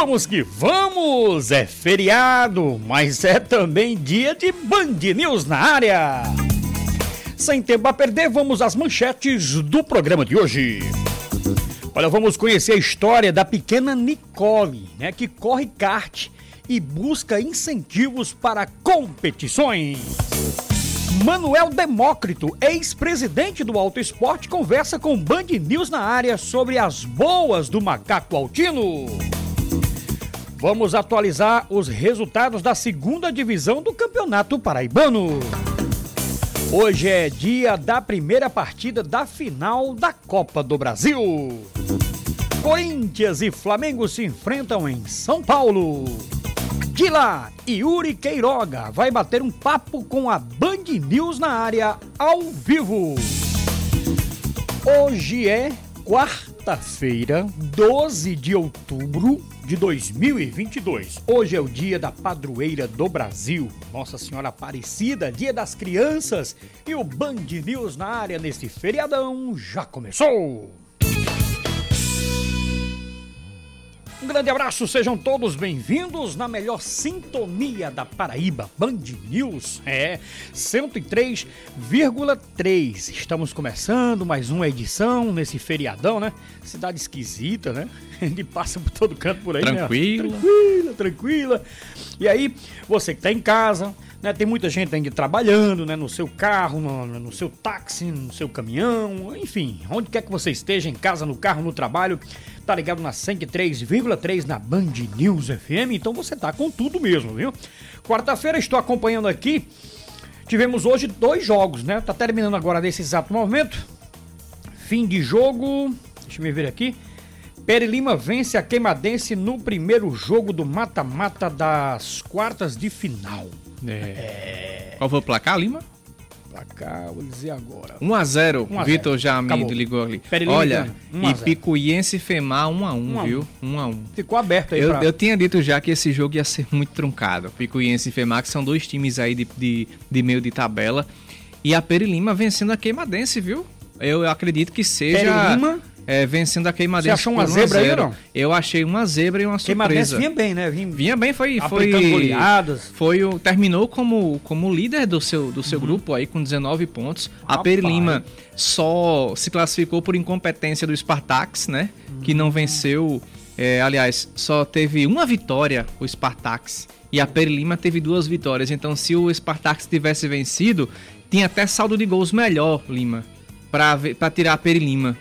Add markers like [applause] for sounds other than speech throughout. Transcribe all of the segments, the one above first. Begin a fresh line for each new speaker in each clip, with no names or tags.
Vamos que vamos! É feriado, mas é também dia de Band News na área. Sem tempo a perder, vamos às manchetes do programa de hoje. Olha, vamos conhecer a história da pequena Nicole, né, que corre kart e busca incentivos para competições. Manuel Demócrito, ex-presidente do Auto Esporte, conversa com Band News na área sobre as boas do macaco altino. Vamos atualizar os resultados da segunda divisão do Campeonato Paraibano. Hoje é dia da primeira partida da final da Copa do Brasil. Corinthians e Flamengo se enfrentam em São Paulo. De lá, Yuri Queiroga vai bater um papo com a Band News na área ao vivo. Hoje é quarta-feira, 12 de outubro de 2022. Hoje é o dia da padroeira do Brasil, Nossa Senhora Aparecida, dia das crianças. E o Band News na área nesse feriadão já começou. Um grande abraço, sejam todos bem-vindos na melhor sintonia da Paraíba, Band News, é 103,3. Estamos começando mais uma edição nesse feriadão, né? Cidade esquisita, né? [laughs] A gente passa por todo canto por aí,
tranquila.
né? Tranquila, tranquila. E aí, você que tá em casa, né? Tem muita gente ainda trabalhando, né? No seu carro, no, no seu táxi, no seu caminhão, enfim, onde quer que você esteja, em casa, no carro, no trabalho, tá ligado na 103,3 na Band News FM, então você tá com tudo mesmo, viu? Quarta-feira estou acompanhando aqui. Tivemos hoje dois jogos, né? Tá terminando agora nesse exato momento. Fim de jogo. Deixa eu ver aqui. Peri Lima vence a Queimadense no primeiro jogo do mata-mata das quartas de final.
É. é. Qual foi o placar, Lima?
Placar, vou dizer agora.
1x0. Vitor Jamid ligou ali.
Lima
Olha, e Picuiense e Femar 1x1, viu? 1x1.
Ficou aberto aí
eu,
pra...
eu tinha dito já que esse jogo ia ser muito truncado. Picuiense e Femar, que são dois times aí de, de, de meio de tabela. E a Peri Lima vencendo a Queimadense, viu? Eu acredito que seja.
Peri Lima?
É, vencendo a Queimadense.
Você achou uma zebra aí, não?
Eu achei uma zebra e uma
Queimadense
surpresa.
vinha bem, né? Vinha,
vinha bem, foi... foi
goleadas.
Foi o, terminou como, como líder do seu, do seu uhum. grupo aí com 19 pontos. A Peri Lima só se classificou por incompetência do Spartax, né? Uhum. Que não venceu... É, aliás, só teve uma vitória o Spartax e a Peri Lima teve duas vitórias. Então, se o Spartax tivesse vencido, tinha até saldo de gols melhor, Lima, para tirar a Peri Lima.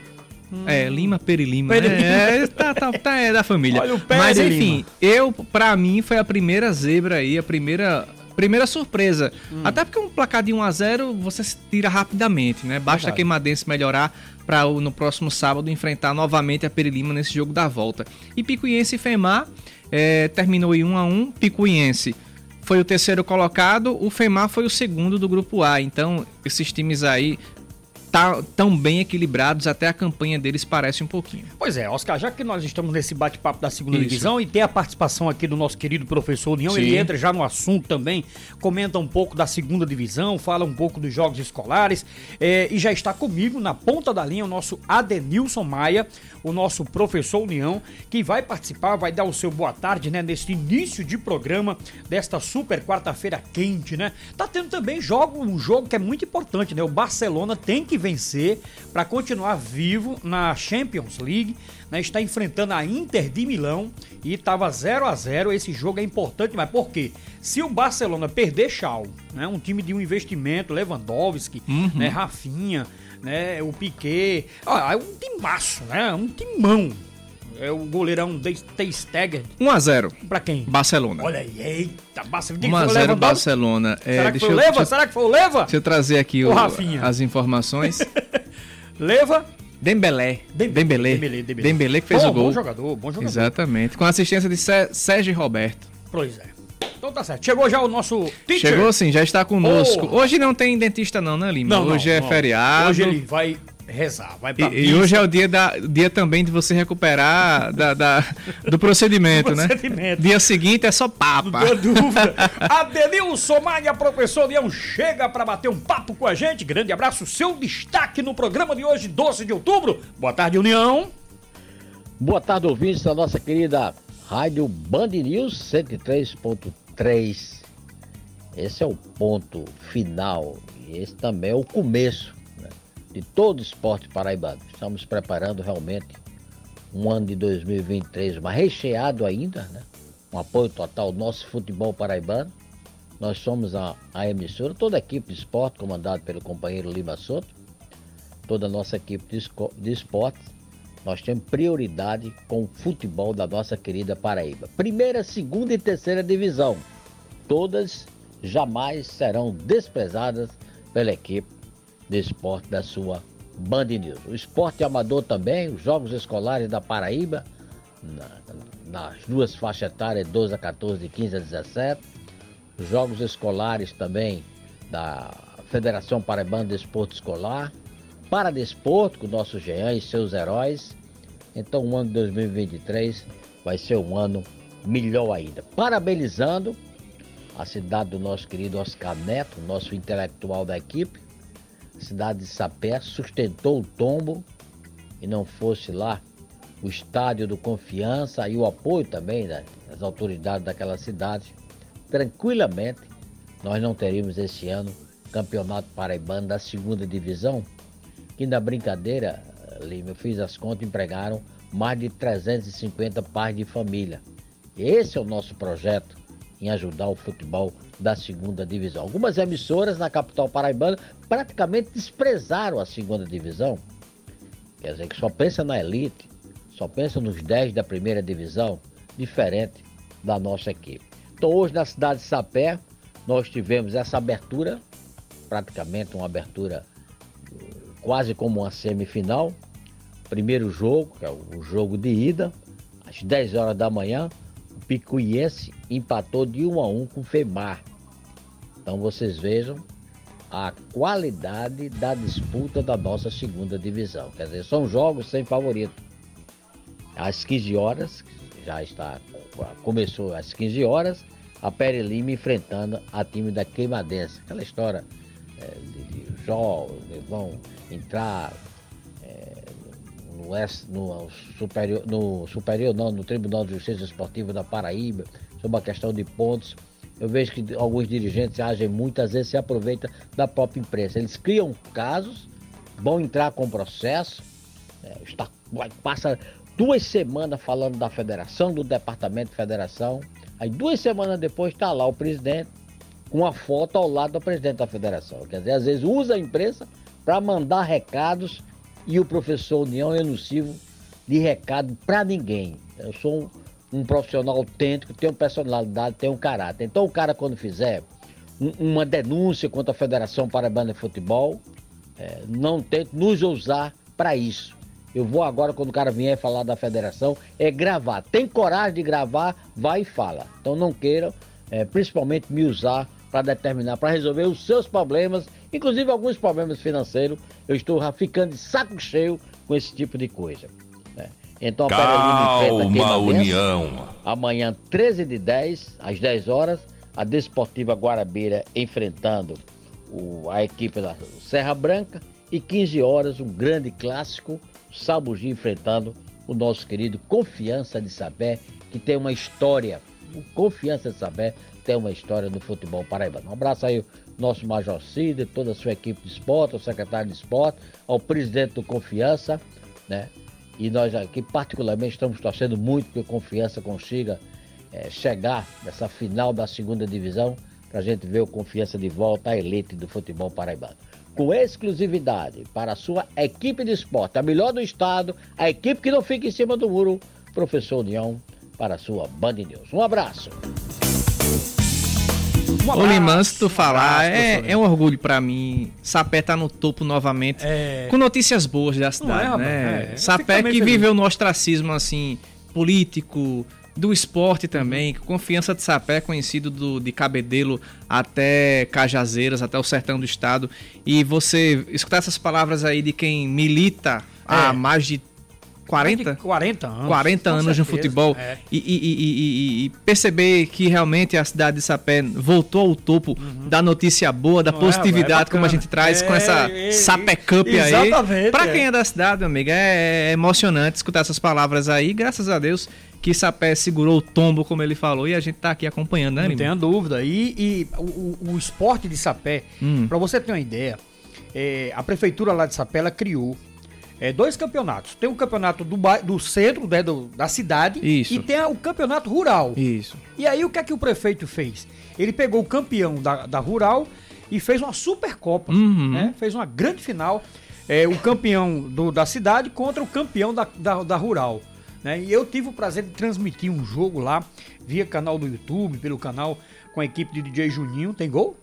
Hum. É, Lima Perilima. Perilima. É, é, tá, tá, tá, é da família.
Olha o pé
Mas enfim, eu, pra mim, foi a primeira zebra aí, a primeira. Primeira surpresa. Hum. Até porque um placar de 1x0 você se tira rapidamente, né? Basta Verdade. a Queimadense melhorar para no próximo sábado enfrentar novamente a Perilima nesse jogo da volta. E Picuiense e Femar é, terminou em 1x1. Picuiense foi o terceiro colocado, o Femar foi o segundo do grupo A. Então, esses times aí tá, tão bem equilibrados, até a campanha deles parece um pouquinho.
Pois é, Oscar, já que nós estamos nesse bate-papo da segunda Isso. divisão e tem a participação aqui do nosso querido professor União, Sim. ele entra já no assunto também, comenta um pouco da segunda divisão, fala um pouco dos jogos escolares é, e já está comigo na ponta da linha o nosso Adenilson Maia, o nosso professor União, que vai participar, vai dar o seu boa tarde, né, nesse início de programa desta super quarta-feira quente, né? Tá tendo também jogo, um jogo que é muito importante, né? O Barcelona tem que vencer para continuar vivo na Champions League. Né? Está enfrentando a Inter de Milão e estava 0 a 0 Esse jogo é importante, mas por quê? Se o Barcelona perder Chal, né? um time de um investimento, Lewandowski, uhum. né? Rafinha, né? o Piquet, ah, é um timaço, né? um timão. É o goleirão Teisteger.
1x0.
Pra quem?
Barcelona.
Olha aí, eita,
Barcelona. 1x0 Barcelona.
É, Será que o Leva? Será que foi o Leva?
Deixa eu trazer aqui o, o as informações. [laughs]
Leva.
Dembelé. Dembelé. Dembelé, Dembelé. Dembelé que fez
bom,
o gol.
Bom jogador, bom jogador.
Exatamente. Com assistência de Sérgio Roberto.
Pois é. Então tá certo. Chegou já o nosso
teacher. Chegou sim, já está conosco. Oh. Hoje não tem dentista não, né, Lima? Não, Hoje não, é não. feriado.
Hoje ele vai rezar, vai pra
e, e hoje é o dia, da, dia também de você recuperar da, da do procedimento, [laughs] do né? procedimento. Dia seguinte é só papa. Não
dúvida. Adenilson Maia, professor Leão, chega para bater um papo com a gente. Grande abraço, seu destaque no programa de hoje, 12 de outubro. Boa tarde, União.
Boa tarde, ouvintes da nossa querida Rádio Band News 103.3. Esse é o ponto final e esse também é o começo né, de todo o esporte paraibano. Estamos preparando realmente um ano de 2023, mas recheado ainda, né? Um apoio total ao nosso futebol paraibano. Nós somos a, a emissora, toda a equipe de esporte, comandada pelo companheiro Lima Soto, toda a nossa equipe de, de esporte nós temos prioridade com o futebol da nossa querida Paraíba. Primeira, segunda e terceira divisão. Todas jamais serão desprezadas pela equipe de esporte da sua Band News. O esporte amador também, os jogos escolares da Paraíba, na, nas duas faixas etárias, 12 a 14 e 15 a 17. Os jogos escolares também da Federação Paraibana de Esporte Escolar para desporto com o nosso Jean e seus heróis. Então o ano de 2023 vai ser um ano melhor ainda. Parabenizando a cidade do nosso querido Oscar Neto, nosso intelectual da equipe. Cidade de Sapé sustentou o tombo e não fosse lá o estádio do Confiança e o apoio também das autoridades daquela cidade, tranquilamente nós não teríamos esse ano campeonato paraibano da segunda divisão que na brincadeira, Lima, eu fiz as contas, empregaram mais de 350 pais de família. Esse é o nosso projeto em ajudar o futebol da segunda divisão. Algumas emissoras na capital paraibana praticamente desprezaram a segunda divisão. Quer dizer, que só pensa na elite, só pensa nos 10 da primeira divisão, diferente da nossa equipe. Então hoje na cidade de Sapé, nós tivemos essa abertura, praticamente uma abertura quase como uma semifinal. Primeiro jogo, que é o jogo de ida, às 10 horas da manhã, Picuiense empatou de 1 a 1 com Femar. Então vocês vejam a qualidade da disputa da nossa segunda divisão. Quer dizer, são jogos sem favorito. Às 15 horas, já está, começou às 15 horas, a Pere Lima enfrentando a time da Queimadense. Aquela história é, de, de jogos, vão entrar no, no, superior, no superior, não, no Tribunal de Justiça Esportiva da Paraíba, sobre a questão de pontos. Eu vejo que alguns dirigentes agem muitas vezes se aproveitam da própria imprensa. Eles criam casos, vão entrar com processo, é, está, passa duas semanas falando da federação, do departamento de federação. Aí duas semanas depois está lá o presidente com a foto ao lado do presidente da federação. Quer dizer, às vezes usa a imprensa para mandar recados e o professor União é nocivo de recado para ninguém. Eu sou um, um, profissional autêntico, tenho personalidade, tenho caráter. Então o cara quando fizer um, uma denúncia contra a Federação Paraibana de Futebol, é, não tente nos usar para isso. Eu vou agora, quando o cara vier falar da federação, é gravar. Tem coragem de gravar, vai e fala. Então não queiram, é, principalmente me usar para determinar, para resolver os seus problemas, inclusive alguns problemas financeiros. Eu estou ficando de saco cheio com esse tipo de coisa. Né? Então a
Calma, União.
Amanhã, 13 de 10, às 10 horas, a Desportiva Guarabira enfrentando o, a equipe da Serra Branca. E 15 horas, um grande clássico, Sabugi enfrentando o nosso querido Confiança de Sabé, que tem uma história, Confiança de Sabé tem uma história no futebol paraibano. Um abraço aí ao nosso Major Cid, toda a sua equipe de esporte, ao secretário de esporte, ao presidente do Confiança, né? E nós aqui particularmente estamos torcendo muito que o Confiança consiga é, chegar nessa final da segunda divisão para a gente ver o Confiança de volta à elite do futebol paraibano. Com exclusividade para a sua equipe de esporte, a melhor do estado, a equipe que não fica em cima do muro, professor União, para a sua Band News. Um abraço.
Um Ô Limão, se tu falar, um é, é um orgulho para mim. Sapé tá no topo novamente. É... Com notícias boas da cidade, é, né? É, Sapé que viveu no ostracismo, assim, político, do esporte também. Confiança de Sapé, conhecido do, de Cabedelo até Cajazeiras, até o sertão do estado. E você escutar essas palavras aí de quem milita há é. mais de 40?
40 anos.
40 anos certeza, no futebol. É. E, e, e, e, perceber que realmente a cidade de Sapé voltou ao topo uhum. da notícia boa, da Não é, positividade, é, como a gente traz com essa é, Sapé Cup aí. Para quem é da cidade, meu amigo, é, emocionante escutar essas palavras aí. Graças a Deus que Sapé segurou o tombo, como ele falou, e a gente tá aqui acompanhando, né,
Não tenha dúvida. E, e o, o, esporte de Sapé, hum. para você ter uma ideia, é, a prefeitura lá de Sapé ela criou é, dois campeonatos. Tem o campeonato do, do centro né, do, da cidade
Isso.
e tem o campeonato rural.
Isso.
E aí o que é que o prefeito fez? Ele pegou o campeão da, da rural e fez uma supercopa,
uhum.
né? Fez uma grande final. É, o campeão do, da cidade contra o campeão da, da, da rural. Né? E eu tive o prazer de transmitir um jogo lá via canal do YouTube, pelo canal com a equipe de DJ Juninho. Tem gol?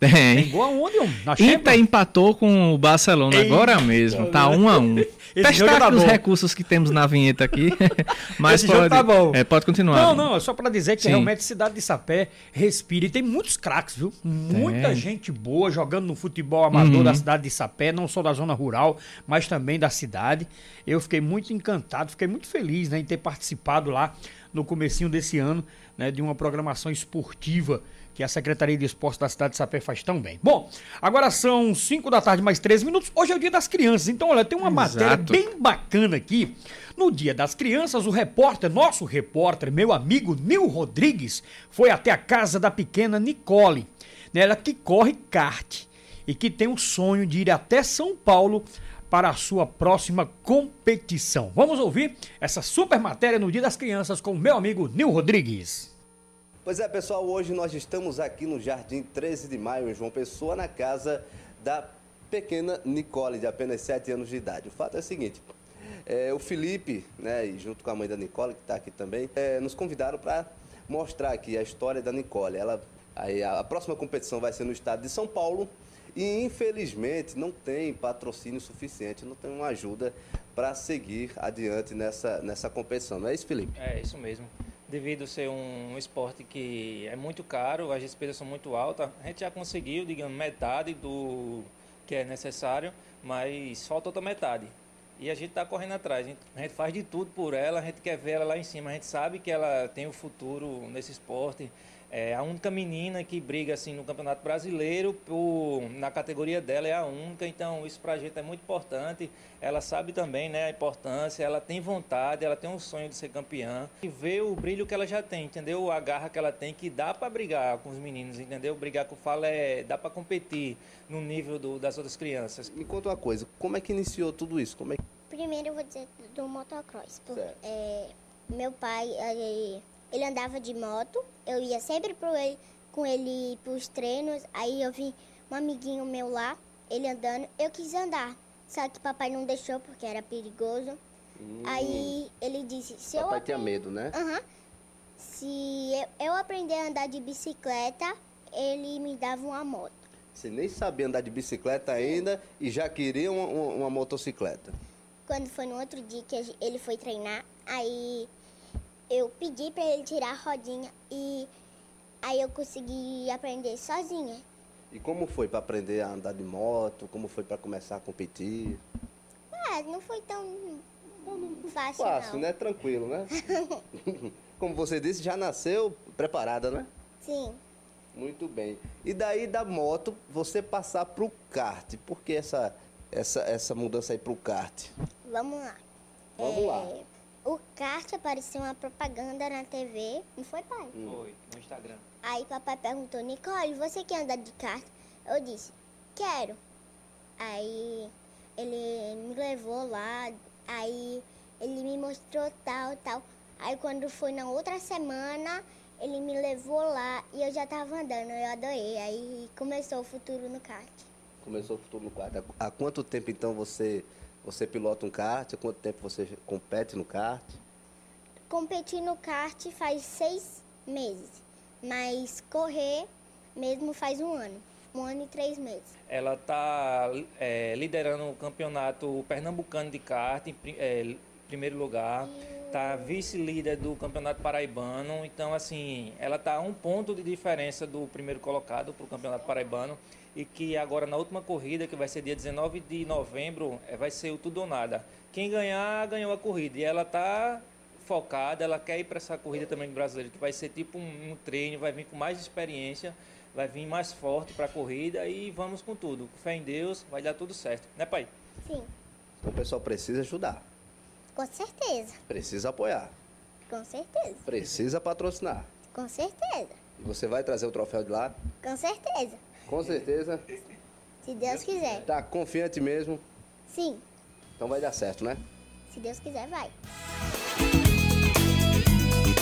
Tem.
Tem gol aonde?
Na Inter empatou com o Barcelona Ei, agora mesmo. Tá um a um. Testar tá os recursos que temos na vinheta aqui. [laughs] Mas Esse pode, tá bom. É, pode continuar.
Não, não, é só para dizer que Sim. realmente a cidade de Sapé respira. E tem muitos craques, viu? Muita gente boa jogando no futebol amador uhum. da cidade de Sapé, não só da zona rural, mas também da cidade. Eu fiquei muito encantado, fiquei muito feliz né, em ter participado lá no comecinho desse ano né, de uma programação esportiva que a Secretaria de Esportes da cidade de Sapé faz tão bem. Bom, agora são 5 da tarde mais 13 minutos. Hoje é o Dia das Crianças. Então, olha, tem uma Exato. matéria bem bacana aqui. No Dia das Crianças, o repórter, nosso repórter, meu amigo Nil Rodrigues, foi até a casa da pequena Nicole. Ela que corre kart e que tem o sonho de ir até São Paulo para a sua próxima competição. Vamos ouvir essa super matéria no Dia das Crianças com o meu amigo Nil Rodrigues.
Pois é, pessoal, hoje nós estamos aqui no Jardim 13 de Maio, em João Pessoa, na casa da pequena Nicole, de apenas 7 anos de idade. O fato é o seguinte, é, o Felipe, né, e junto com a mãe da Nicole, que está aqui também, é, nos convidaram para mostrar aqui a história da Nicole. Ela, a, a próxima competição vai ser no estado de São Paulo e, infelizmente, não tem patrocínio suficiente, não tem uma ajuda para seguir adiante nessa, nessa competição. Não é isso, Felipe?
É, isso mesmo devido ser um esporte que é muito caro, as despesas são muito altas, a gente já conseguiu, digamos, metade do que é necessário, mas falta outra metade. E a gente está correndo atrás, a gente, faz de tudo por ela, a gente quer ver ela lá em cima, a gente sabe que ela tem o futuro nesse esporte, é a única menina que briga assim no Campeonato Brasileiro, por, na categoria dela é a única, então isso para a gente é muito importante. Ela sabe também né, a importância, ela tem vontade, ela tem um sonho de ser campeã. E ver o brilho que ela já tem, entendeu? A garra que ela tem, que dá para brigar com os meninos, entendeu? Brigar com o Fala é. dá para competir no nível do, das outras crianças.
Me conta uma coisa, como é que iniciou tudo isso? Como é
Primeiro eu vou dizer do motocross. Por, é, meu pai. É, ele andava de moto, eu ia sempre pro ele, com ele para os treinos, aí eu vi um amiguinho meu lá, ele andando, eu quis andar, só que papai não deixou porque era perigoso. Hum. Aí ele disse, se
papai
eu
aprend... tinha medo, né?
Uhum. Se eu, eu aprender a andar de bicicleta, ele me dava uma moto.
Você nem sabia andar de bicicleta ainda e já queria uma, uma, uma motocicleta.
Quando foi no outro dia que ele foi treinar, aí eu pedi para ele tirar a rodinha e aí eu consegui aprender sozinha.
E como foi para aprender a andar de moto? Como foi para começar a competir?
Ah, não foi tão fácil,
Fácil,
não.
né? Tranquilo, né? [laughs] como você disse, já nasceu preparada, né?
Sim.
Muito bem. E daí da moto, você passar para o kart. Por que essa, essa, essa mudança aí para o kart?
Vamos lá.
Vamos é... lá
o kart apareceu uma propaganda na TV, não foi, pai?
Foi, no Instagram.
Aí papai perguntou, Nicole, você quer andar de kart? Eu disse, quero. Aí ele me levou lá, aí ele me mostrou tal, tal. Aí quando foi na outra semana, ele me levou lá e eu já tava andando, eu adorei. Aí começou o futuro no kart.
Começou o futuro no kart. Há quanto tempo então você você pilota um kart? Há quanto tempo você compete no kart?
Competi no kart faz seis meses, mas correr mesmo faz um ano. Um ano e três meses.
Ela está é, liderando o campeonato pernambucano de kart em é, primeiro lugar. Está vice-líder do campeonato paraibano. Então, assim, ela está a um ponto de diferença do primeiro colocado para o campeonato paraibano e que agora na última corrida, que vai ser dia 19 de novembro, é, vai ser o tudo ou nada. Quem ganhar, ganhou a corrida. E ela está focada, ela quer ir para essa corrida também do brasileiro, que vai ser tipo um, um treino, vai vir com mais experiência, vai vir mais forte para a corrida e vamos com tudo. Com fé em Deus, vai dar tudo certo. Né, pai?
Sim.
Então o pessoal precisa ajudar.
Com certeza.
Precisa apoiar.
Com certeza.
Precisa patrocinar.
Com certeza.
E você vai trazer o troféu de lá?
Com certeza.
Com certeza.
Se Deus quiser.
Tá confiante mesmo?
Sim.
Então vai dar certo, né?
Se Deus quiser, vai.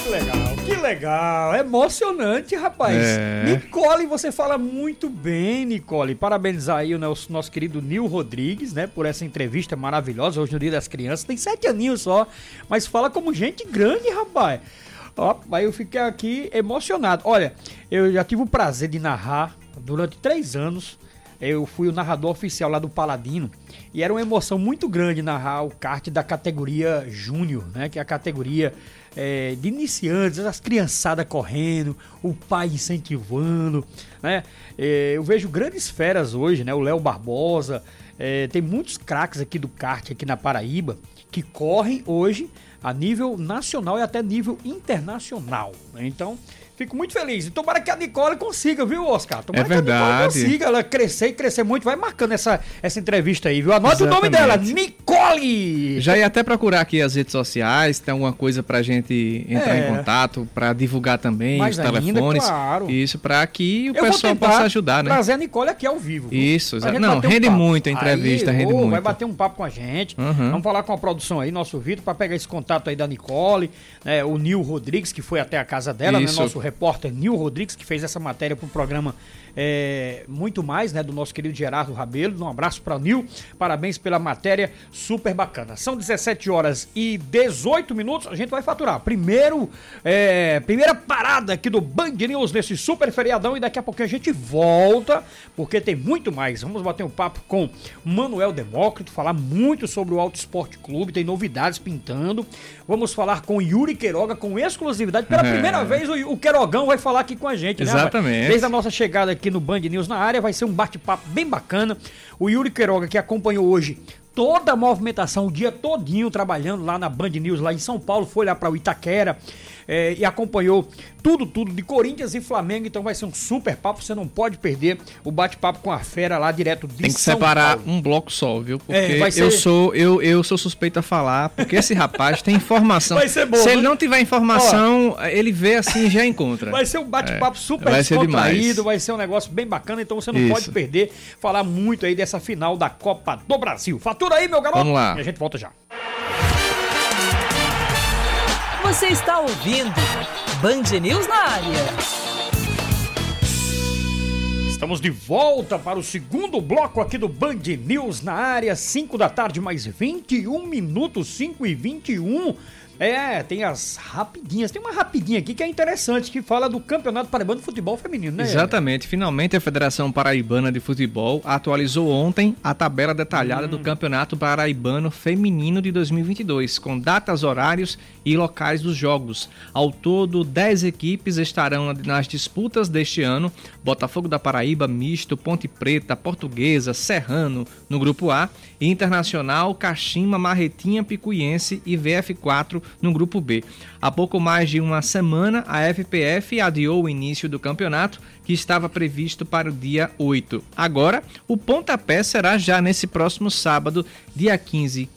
Que legal, que legal. É emocionante, rapaz.
É.
Nicole, você fala muito bem, Nicole. Parabenizar aí o nosso, nosso querido Nil Rodrigues, né, por essa entrevista maravilhosa hoje no Dia das Crianças. Tem sete aninhos só, mas fala como gente grande, rapaz. Ó, aí eu fiquei aqui emocionado. Olha, eu já tive o prazer de narrar durante três anos. Eu fui o narrador oficial lá do Paladino e era uma emoção muito grande narrar o kart da categoria Júnior, né? Que é a categoria é, de iniciantes, as criançadas correndo, o pai incentivando, né? É, eu vejo grandes feras hoje, né? O Léo Barbosa, é, tem muitos craques aqui do kart aqui na Paraíba que correm hoje a nível nacional e até nível internacional. né? Então, fico muito feliz. E tomara que a Nicole consiga, viu, Oscar? Tomara
É
que a Nicole
verdade.
consiga ela crescer e crescer muito. Vai marcando essa, essa entrevista aí, viu? Anota o nome dela,
Exatamente.
Nicole!
Já ia até procurar aqui as redes sociais, tem alguma coisa pra gente entrar
É.
em contato, pra divulgar também
Mais
os
ainda,
telefones.
claro.
Isso, pra que o
Eu
pessoal possa ajudar, né?
Trazer a Nicole aqui ao vivo. viu?
Isso,
Pra
exa-
gente
não,
um
rende
papo.
muito a entrevista,
Aí,
rende
Vai
muito.
bater um papo com a gente.
Uhum.
Vamos falar com a produção aí, nosso Vitor, pra pegar esse contato aí da Nicole, né, o Nil Rodrigues, que foi até a casa dela, né,
Isso.
nosso repórter Nil Rodrigues, que fez essa matéria pro programa é, Muito Mais, né, do nosso querido Gerardo Rabelo. Um abraço pra Nil, parabéns pela matéria, super bacana. São 17 horas e 18 minutos, a gente vai faturar. Primeiro, é, primeira parada aqui do Band News nesse super feriadão e daqui a pouquinho a gente volta, porque tem muito mais. Vamos bater um papo com Manuel Demócrito, falar muito sobre o Auto Esporte Clube, tem novidades pintando. Vamos falar com Yuri Queiroga com exclusividade. Pela
É.
primeira vez o, o Queirogão vai falar aqui com a gente, né? rapaz?
Exatamente.
Desde a nossa chegada aqui no Band News na área, vai ser um bate-papo bem bacana. O Yuri Queiroga, que acompanhou hoje toda a movimentação, o dia todinho trabalhando lá na Band News, lá em São Paulo, foi lá para o Itaquera eh, e acompanhou tudo, tudo de Corinthians e Flamengo. Então vai ser um super papo, você não pode perder o bate-papo com a fera lá direto de
Tem que
São
separar
Paulo.
um bloco só, viu? Porque
É, vai ser-
eu sou eu, eu sou suspeito a falar, porque esse rapaz tem informação.
Vai ser bom,
Se
né?
ele não tiver informação, ele vê assim e já encontra.
Vai ser um bate-papo super
É, vai ser
descontraído,
demais.
vai ser um negócio bem bacana, então você não
Isso.
pode perder falar muito aí dessa final da Copa do Brasil. Fatura aí, meu garoto!
Vamos lá.
E a gente volta já.
Você está ouvindo Band News na área.
Estamos de volta para o segundo bloco aqui do Band News na área, 5 da tarde, mais 21 minutos, 5 e 21. É, tem as rapidinhas. Tem uma rapidinha aqui que é interessante, que fala do Campeonato Paraibano de Futebol Feminino, né?
Exatamente. Finalmente a Federação Paraibana de Futebol atualizou ontem a tabela detalhada
Hum.
do Campeonato Paraibano Feminino de 2022, com datas, horários e locais dos jogos. Ao todo, 10 equipes estarão nas disputas deste ano: Botafogo da Paraíba, Misto, Ponte Preta, Portuguesa, Serrano no grupo A, e Internacional, Caxima, Marretinha, Picuiense e VF4 no grupo B. Há pouco mais de uma semana, a FPF adiou o início do campeonato, que estava previsto para o dia 8. Agora, o pontapé será já nesse próximo sábado, dia 15.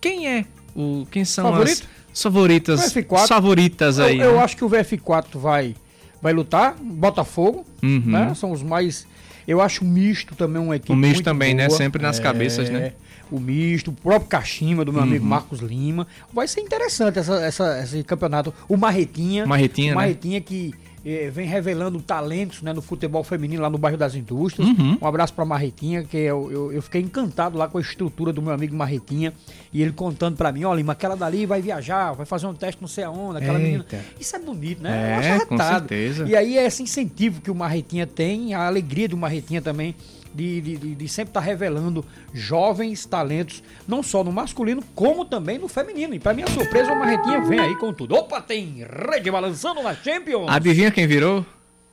Quem é o quem são
Favorito?
as favoritas,
O VF4.
as favoritas aí?
Eu, eu
né?
acho que o VF4 vai, vai lutar, Botafogo,
Uhum.
né? São os mais. Eu acho o misto também uma equipe.
O misto também, né?
boa.
Sempre nas cabeças, né?
O misto, o próprio Caxima, do meu
Uhum.
amigo Marcos Lima. Vai ser interessante essa, essa- esse campeonato. O Marretinha.
Marretinha,
o
né?
Marretinha que eh, vem revelando talentos né, no futebol feminino lá no bairro das Indústrias.
Uhum.
Um abraço pra Marretinha, que eu, eu, eu fiquei encantado lá com a estrutura do meu amigo Marretinha. E ele contando pra mim, olha, Lima, aquela dali vai viajar, vai fazer um teste não sei aonde, aquela menina.
Eita.
Isso é bonito, né? Eu
É, com certeza.
E aí é esse incentivo que o Marretinha tem, a alegria do Marretinha também, de, de, de- de sempre estar revelando jovens talentos, não só no masculino, como também no feminino. E pra minha surpresa, o Marretinha vem aí com tudo. Opa, tem rede balançando na Champions.
Adivinha quem virou?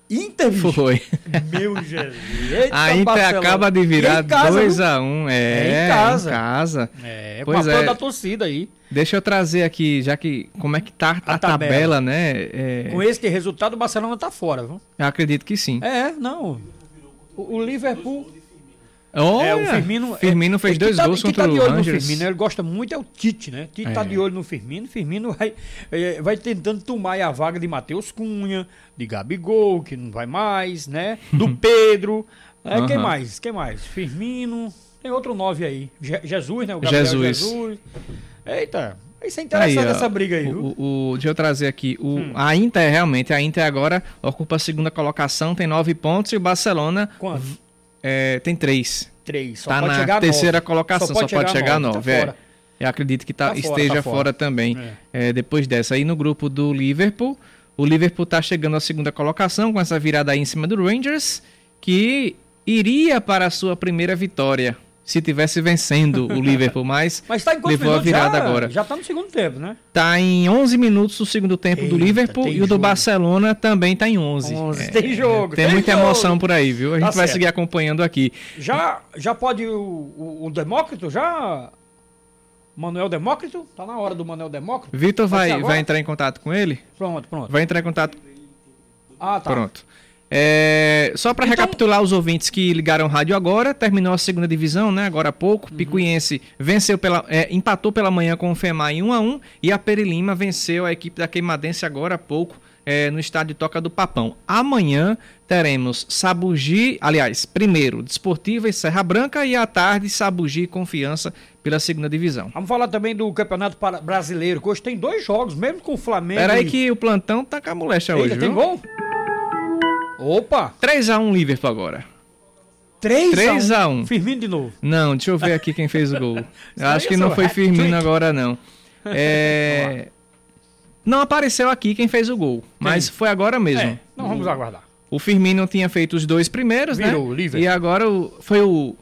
Inter.
Foi.
Meu Jesus. Eita, [laughs]
A Inter
Barcelona.
acaba de virar
em casa, viu?
2x1. É,
É em casa.
Em casa.
É,
Pois é.
da torcida aí.
Deixa eu trazer aqui, já que como é que tá a,
A
tabela,
tabela.
né? É,
Com esse resultado, o Barcelona tá fora, viu?
eu acredito que sim.
É, não. O, o Liverpool.
Olha,
é, o Firmino,
Firmino fez dois
tá,
gols contra
tá de
o
olho no
Rangers.
Firmino, ele gosta muito é o Tite, né? Tite tá
É.
de olho no Firmino, Firmino vai, é, vai tentando tomar a vaga de Matheus Cunha, de Gabigol, que não vai mais, né? Do [laughs] Pedro, é, quem
Aham.
mais? Quem mais? Firmino, tem outro nove aí, Je- Jesus, né? O Gabriel
Jesus.
Jesus. Eita, isso é
Aí,
interessante
ó,
essa briga aí, viu? Hum.
o, o- deixa eu trazer aqui. O, A Inter, realmente, a Inter agora ocupa a segunda colocação, tem nove pontos, e o Barcelona
Quanto?
é, tem três.
Três, só
Tá
pode
na
chegar
terceira
nove.
colocação, só pode, chegar a
nove,
nove.
tá
é.
fora.
Eu acredito que tá,
Tá fora,
esteja
tá
fora,
fora.
também. é, depois dessa. Aí no grupo do Liverpool, o Liverpool tá chegando à segunda colocação com essa virada aí em cima do Rangers, que iria para a sua primeira vitória se tivesse vencendo o [laughs] Liverpool, mas,
Mas tá
levou a virada
já,
agora.
Já tá no segundo tempo, né?
Tá em 11 minutos o segundo tempo do
Eita,
Liverpool
tem
e o do. Barcelona também tá em 11.
11, tem jogo,
Tem,
tem
muita
jogo.
emoção por aí, viu? A gente
Tá
vai
certo.
seguir acompanhando aqui.
Já, já pode o, o, o Demócrito? Já? Manuel Demócrito? Tá na hora do Manuel Demócrito?
Vitor vai, vai entrar em contato com ele?
Pronto, pronto.
Vai entrar em contato
Ah, tá.
Pronto. É, só para
Então-
recapitular os ouvintes que ligaram rádio agora, terminou a segunda divisão, né? Agora há pouco.
Uhum.
Picuiense venceu pela, é, empatou pela manhã com o FEMA em 1 a 1 e a Perilima venceu a equipe da Queimadense agora há pouco é, no estádio Toca do Papão. Amanhã teremos Sabugi, aliás, primeiro Desportiva e Serra Branca e à tarde Sabugi e Confiança pela segunda divisão.
Vamos falar também do Campeonato Brasileiro, que hoje tem dois jogos, mesmo com o Flamengo.
Espera aí
e-
que o plantão tá com a molecha hoje,
tem
viu?
gol? Opa!
3x1 Liverpool agora.
3
3 a 1.
Firmino de novo.
Não, deixa eu ver aqui quem fez o gol. [laughs] Eu acho que
isso,
não foi [laughs] Firmino agora, não. [laughs] É... Não apareceu aqui quem fez o gol, mas foi agora mesmo.
É, não vamos aguardar.
O Firmino tinha feito os dois primeiros,
Virou o
né?
Liverpool.
E agora o- foi o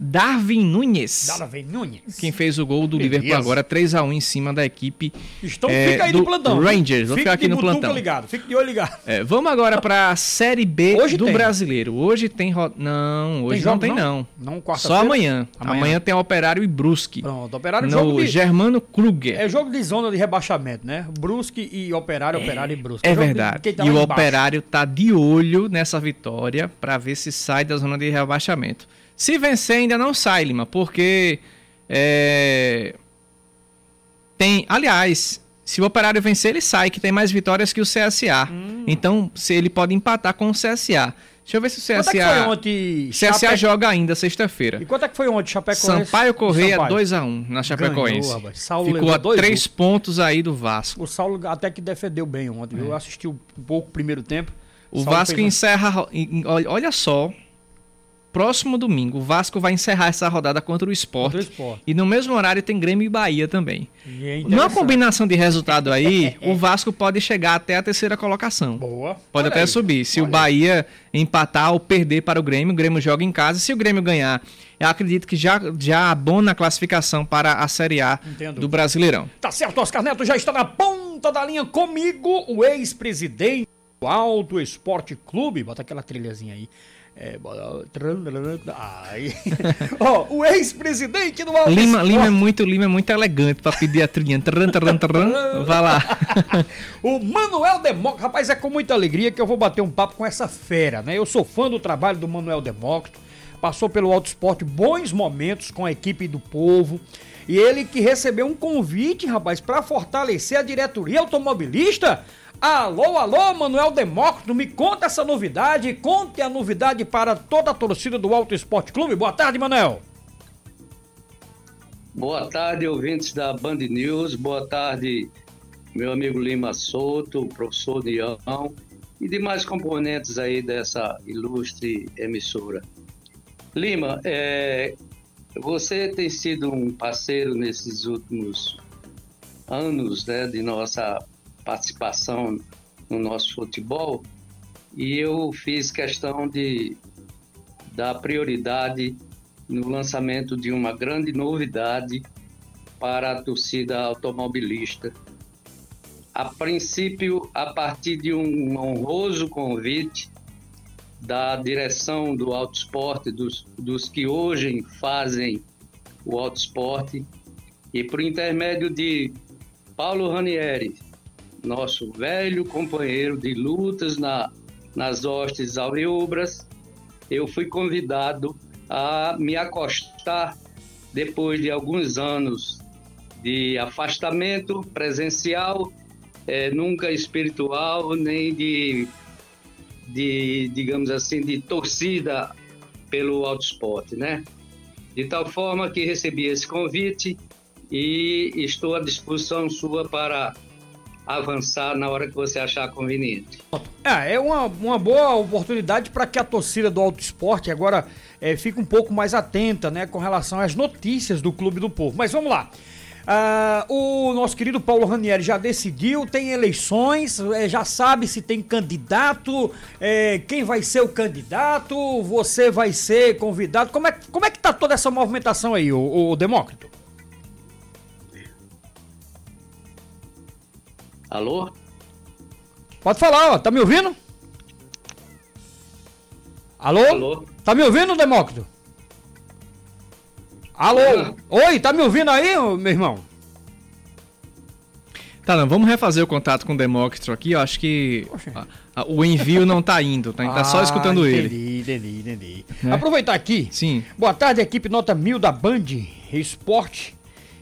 Darwin Nunes
Darwin Nunes.
quem fez o gol do
Beleza.
Liverpool agora 3 a 1 em cima da equipe.
Então
é,
fica aí
do
no plantão.
Rangers. Vou ficar aqui
de
no plantão.
ligado, fique de olho ligado.
É, vamos agora para a Série B
Hoje
do
tem.
Brasileiro. Hoje tem ro... não, hoje não
jogo,
tem
não?
não.
Não?
Só amanhã.
Amanhã.
amanhã. tem Operário e Brusque.
Pronto, Operário
no
jogo de...
Germano Kruger.
É jogo de zona de rebaixamento, né? Brusque e Operário, Operário e Brusque.
É
de
verdade.
tá
e o
embaixo.
Operário tá de olho nessa vitória para ver se sai da zona de rebaixamento. Se vencer, ainda não sai, Lima, porque é, tem. Aliás, se o Operário vencer, ele sai, que tem mais vitórias que o CSA.
Hum.
Então, se ele pode empatar com o CSA. Deixa eu ver se o
Quanto é que foi
CSA.
ontem?
CSA
Chape-
joga ainda sexta-feira.
E quanto é que foi ontem, Chapecoense?
Sampaio Correia
Sampaio.
2x1 na Chapecoense.
Ganhou. Saulo
Ficou a
dois
3
gols.
pontos aí do Vasco.
O Saulo até que defendeu bem ontem. viu? Eu assisti um pouco o primeiro tempo.
O
Saulo
Vasco
fez um-
encerra. olha só. Próximo domingo, o Vasco vai encerrar essa rodada contra o Sport.
O.
E no mesmo horário tem Grêmio e Bahia também.
E é
Numa combinação de resultado aí, [laughs] o Vasco pode chegar até a terceira colocação.
Boa.
Pode
Olha
até
aí.
subir. Se o
Olha
Bahia empatar ou perder para o Grêmio, o Grêmio joga em casa. Se o Grêmio ganhar, eu acredito que já, já abona a classificação para a Série A
Entendo.
do Brasileirão.
Tá certo, Oscar Neto já está na ponta da linha comigo, o ex-presidente do Alto Esporte Clube. Bota aquela trilhazinha aí. É, Ai. [laughs] Ó, o ex-presidente do Alto
Lima. Lima é muito, Lima é muito elegante para pedir a trilha. Tran, tran, tran. Vai lá. [laughs]
O Manuel Demócrito, rapaz, é com muita alegria que eu vou bater um papo com essa fera, né? Eu sou fã do trabalho do Manuel Demócrito, passou pelo Auto Esporte bons momentos com a equipe do povo. E ele que recebeu um convite, rapaz, para fortalecer a diretoria automobilista. Alô, alô, Manuel Demócrito, me conta essa novidade, conte a novidade para toda a torcida do Auto Esporte Clube. Boa tarde, Manuel.
Boa tarde, ouvintes da Band News. Boa tarde, meu amigo Lima Souto, professor Dião e demais componentes aí dessa ilustre emissora. Lima, é, você tem sido um parceiro nesses últimos anos né, de nossa participação no nosso futebol e eu fiz questão de dar prioridade no lançamento de uma grande novidade para a torcida automobilista. A princípio, a partir de um honroso convite da direção do Autosport, dos, dos que hoje fazem o Autosport, e por intermédio de Paulo Ranieri, nosso velho companheiro de lutas na, nas hostes alvirrubras, eu fui convidado a me acostar depois de alguns anos de afastamento presencial, é, nunca espiritual, nem de, de, digamos assim, de torcida pelo autosport, né? De tal forma que recebi esse convite e estou à disposição sua para avançar na hora que você achar conveniente.
É, é uma, uma boa oportunidade para que a torcida do Auto Esporte agora é, fique um pouco mais atenta né, com relação às notícias do Clube do Povo. Mas vamos lá. Uh, o nosso querido Paulo Ranieri já decidiu, tem eleições, é, já sabe se tem candidato, é, quem vai ser o candidato, você vai ser convidado. Como é, como é que tá toda essa movimentação aí, o, o Demócrito?
Alô?
Pode falar, ó. Tá me ouvindo? Alô? Alô? Tá me ouvindo, Demócrito? Alô? Ah. Oi, tá me ouvindo aí, meu irmão?
Tá, não, vamos refazer o contato com o Demócrito aqui. Eu acho que a, a, o envio não tá indo, tá? A gente tá só ah, escutando
entendi,
ele.
Entendi, entendi, é? Aproveitar aqui.
Sim.
Boa tarde, equipe Nota Mil da Band Esporte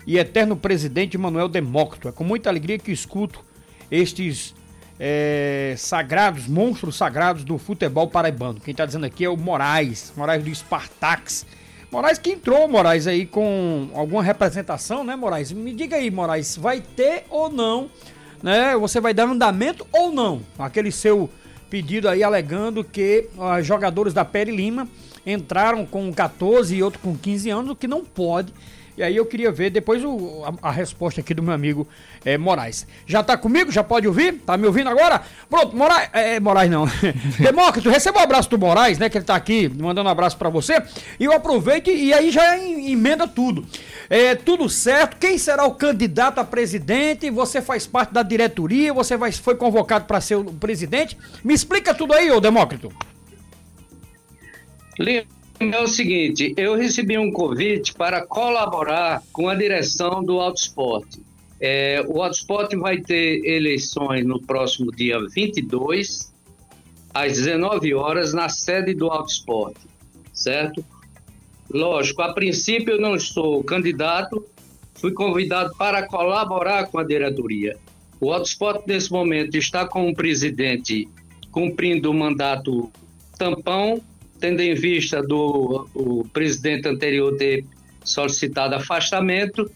e eterno presidente Manuel Demócrito. É com muita alegria que escuto estes é, sagrados, monstros sagrados do futebol paraibano. Quem está dizendo aqui é o Moraes, Moraes do Spartax. Moraes que entrou, Moraes, aí com alguma representação, né, Moraes? Me diga aí, Moraes, vai ter ou não, né? Você vai dar andamento ou não? Aquele seu pedido aí alegando que uh, jogadores da Peri Lima entraram com 14 e outro com 15 anos, o que não pode e aí eu queria ver depois o, a, a, resposta aqui do meu amigo é, Moraes. Já tá comigo? Já pode ouvir? Tá me ouvindo agora? Pronto, Moraes. É, Moraes não. [laughs] Demócrito, receba o um abraço do Moraes, né? Que ele tá aqui mandando um abraço para você. E eu aproveito e aí já emenda tudo. É tudo certo. Quem será o candidato a presidente? Você faz parte da diretoria? Você vai, foi convocado para ser o presidente? Me explica tudo aí, ô Demócrito.
Lima, é o seguinte, eu recebi um convite para colaborar com a direção do Autosport. É, o Autosport vai ter eleições no próximo dia 22, às 19 horas, na sede do Autosport, certo? Lógico, a princípio eu não sou candidato, fui convidado para colaborar com a diretoria. O Autosport, nesse momento, está com o presidente cumprindo o mandato tampão, tendo em vista do o presidente anterior ter solicitado afastamento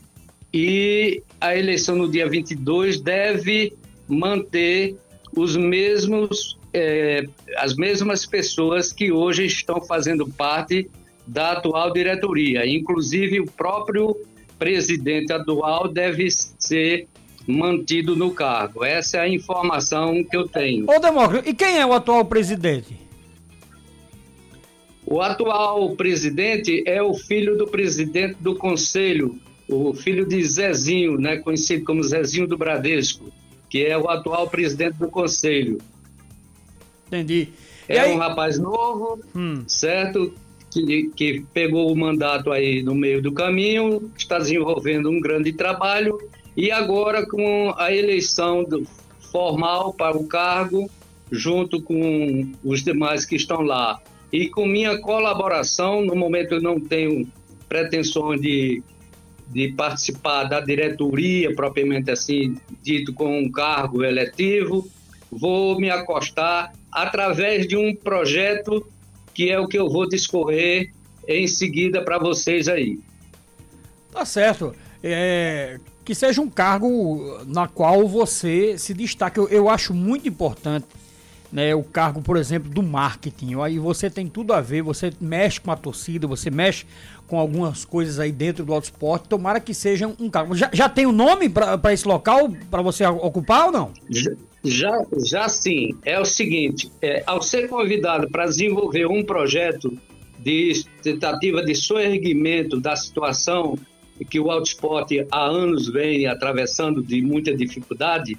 e a eleição no dia 22 deve manter os mesmos é, as mesmas pessoas que hoje estão fazendo parte da atual diretoria, inclusive o próprio presidente atual deve ser mantido no cargo. Essa é a informação que eu tenho.
Ô Demócrito, e quem é o atual presidente?
O atual presidente é o filho do presidente do conselho, o filho de Zezinho, né, conhecido como Zezinho do Bradesco, que é o atual presidente do conselho.
Entendi.
E é aí... um rapaz novo, hum. certo? Que, que pegou o mandato aí no meio do caminho, está desenvolvendo um grande trabalho e agora com a eleição do, formal para o cargo, junto com os demais que estão lá e com minha colaboração, no momento eu não tenho pretensões de, de participar da diretoria, propriamente assim, dito com um cargo eletivo, vou me acostar através de um projeto que é o que eu vou discorrer em seguida para vocês aí.
Tá certo. É, que seja um cargo na qual você se destaque. Eu, eu acho muito importante né, o cargo, por exemplo, do marketing. Aí você tem tudo a ver, você mexe com a torcida, você mexe com algumas coisas aí dentro do autosport. Tomara que seja um cargo. Já, já tem o um nome para esse local para você ocupar ou não?
Já, já sim. É o seguinte: é, ao ser convidado para desenvolver um projeto de tentativa de soerguimento da situação que o autosport há anos vem atravessando de muita dificuldade,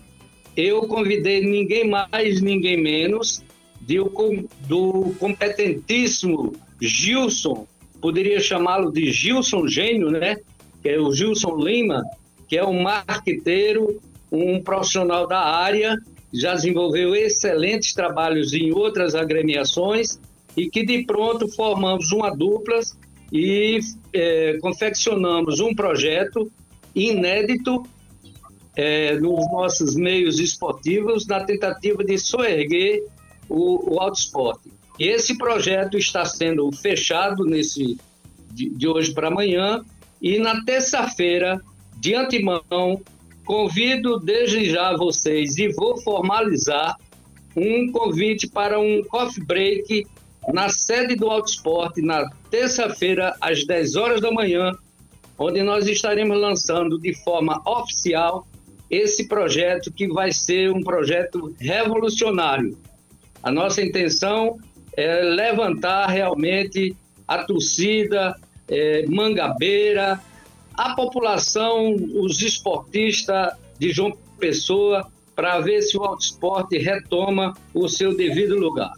eu convidei ninguém mais, ninguém menos do, do competentíssimo Gilson, poderia chamá-lo de Gilson Gênio, né? Que é o Gilson Lima, que é um marqueteiro, um profissional da área, já desenvolveu excelentes trabalhos em outras agremiações e que de pronto formamos uma dupla e é, confeccionamos um projeto inédito é, nos nossos meios esportivos na tentativa de soerguer o, o auto esporte. Esse projeto está sendo fechado nesse de, de hoje para amanhã e na terça-feira, de antemão, convido desde já vocês e vou formalizar um convite para um coffee break na sede do Auto Esporte na terça-feira às 10 horas da manhã, onde nós estaremos lançando de forma oficial esse projeto que vai ser um projeto revolucionário. A nossa intenção é levantar realmente a torcida é, mangabeira, a população, os esportistas de João Pessoa, para ver se o autoesporte retoma o seu devido lugar.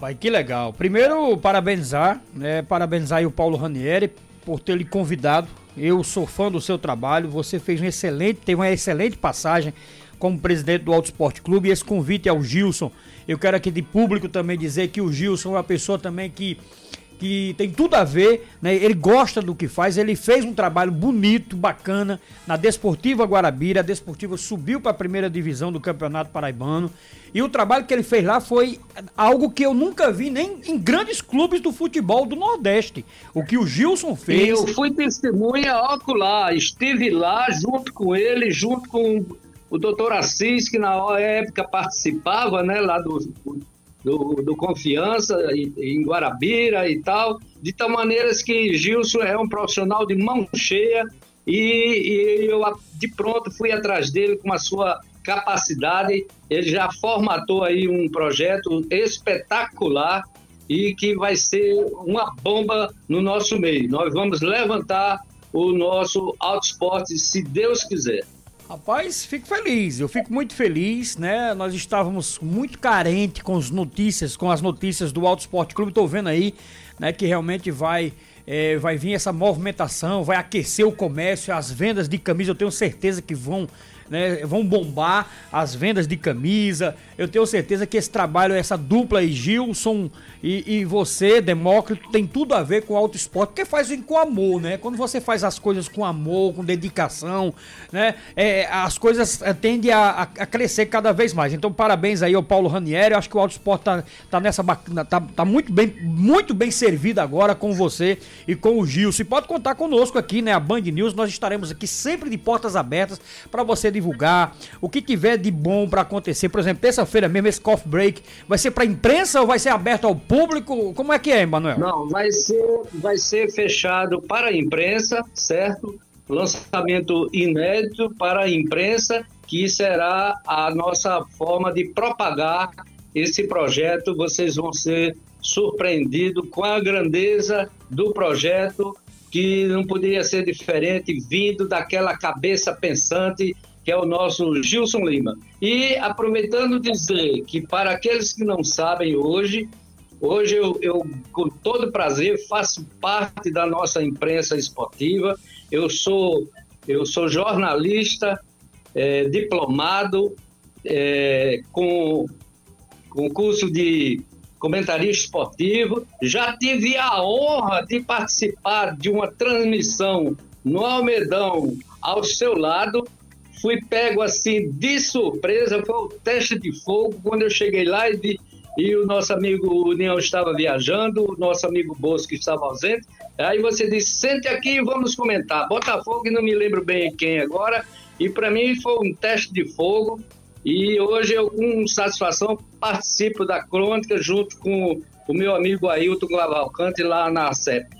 Pai, que legal. Primeiro, parabenizar, né? Parabenizar o Paulo Ranieri por ter lhe convidado. Eu sou fã do seu trabalho. Você fez um excelente, teve uma excelente passagem como presidente do Auto Esporte Clube. E esse convite ao Gilson. Eu quero aqui de público também dizer que o Gilson é uma pessoa também que que tem tudo a ver, né? Ele gosta do que faz, ele fez um trabalho bonito, bacana na Desportiva Guarabira. A Desportiva subiu para a primeira divisão do Campeonato Paraibano. E o trabalho que ele fez lá foi algo que eu nunca vi nem em grandes clubes do futebol do Nordeste. O que o Gilson fez.
Eu fui testemunha ocular, estive lá junto com ele, junto com o doutor Assis, que na época participava, né, lá do, do, do Confiança em Guarabira e tal, de tal maneira que Gilson é um profissional de mão cheia e, e eu de pronto fui atrás dele com a sua capacidade. Ele já formatou aí um projeto espetacular e que vai ser uma bomba no nosso meio. Nós vamos levantar o nosso auto esporte, se Deus quiser.
Rapaz, fico feliz, eu fico muito feliz, né? Nós estávamos muito carentes com as notícias, com as notícias do Auto Esporte Clube. Tô vendo aí, né, que realmente vai é, vai vir essa movimentação, vai aquecer o comércio, as vendas de camisa, eu tenho certeza que vão né, vão bombar as vendas de camisa. Eu tenho certeza que esse trabalho, essa dupla aí, Gilson e, e você, Demócrito, tem tudo a ver com o auto esporte, porque faz com amor, né? Quando você faz as coisas com amor, com dedicação, né? É, as coisas é, tendem a, a, crescer cada vez mais. Então, parabéns aí ao Paulo Ranieri. Eu acho que o auto esporte tá, tá nessa tá, tá muito bem, muito bem servido agora com você e com o Gilson. E pode contar conosco aqui, né? A Band News, nós estaremos aqui sempre de portas abertas para você divulgar o que tiver de bom para acontecer. Por exemplo, terça-feira mesmo, esse coffee break vai ser para imprensa ou vai ser aberto ao público? Como é que é, Emanuel?
Não, vai ser, vai ser fechado para a imprensa, certo? Lançamento inédito para a imprensa, que será a nossa forma de propagar esse projeto. Vocês vão ser surpreendidos com a grandeza do projeto, que não poderia ser diferente, vindo daquela cabeça pensante que é o nosso Gilson Lima. E aproveitando dizer que para aqueles que não sabem hoje, hoje eu, eu com todo prazer faço parte da nossa imprensa esportiva. Eu sou eu sou jornalista é, diplomado é, com com curso de comentarista esportivo. Já tive a honra de participar de uma transmissão no Almedão ao seu lado fui pego assim de surpresa, foi o teste de fogo quando eu cheguei lá e, e o nosso amigo União estava viajando, o nosso amigo Bosco estava ausente. Aí você disse: sente aqui e vamos comentar. Botafogo, não me lembro bem quem agora, e para mim foi um teste de fogo. E hoje eu, com satisfação, participo da crônica junto com o meu amigo Ailton Glavalcante lá na CEP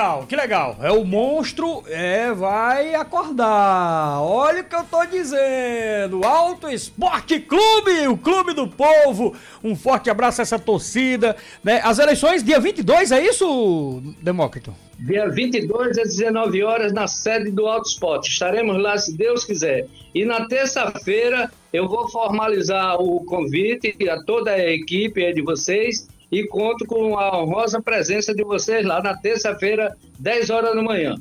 legal, que legal. É o monstro, é, vai acordar. Olha o que eu tô dizendo. Alto Esporte Clube, o clube do povo. Um forte abraço a essa torcida, né? As eleições dia 22, é isso, Demócrito?
Dia 22 às 19 horas na sede do Alto Esporte. Estaremos lá se Deus quiser. E na terça-feira eu vou formalizar o convite a toda a equipe de vocês e conto com a honrosa presença de vocês lá na terça-feira, 10 horas da manhã.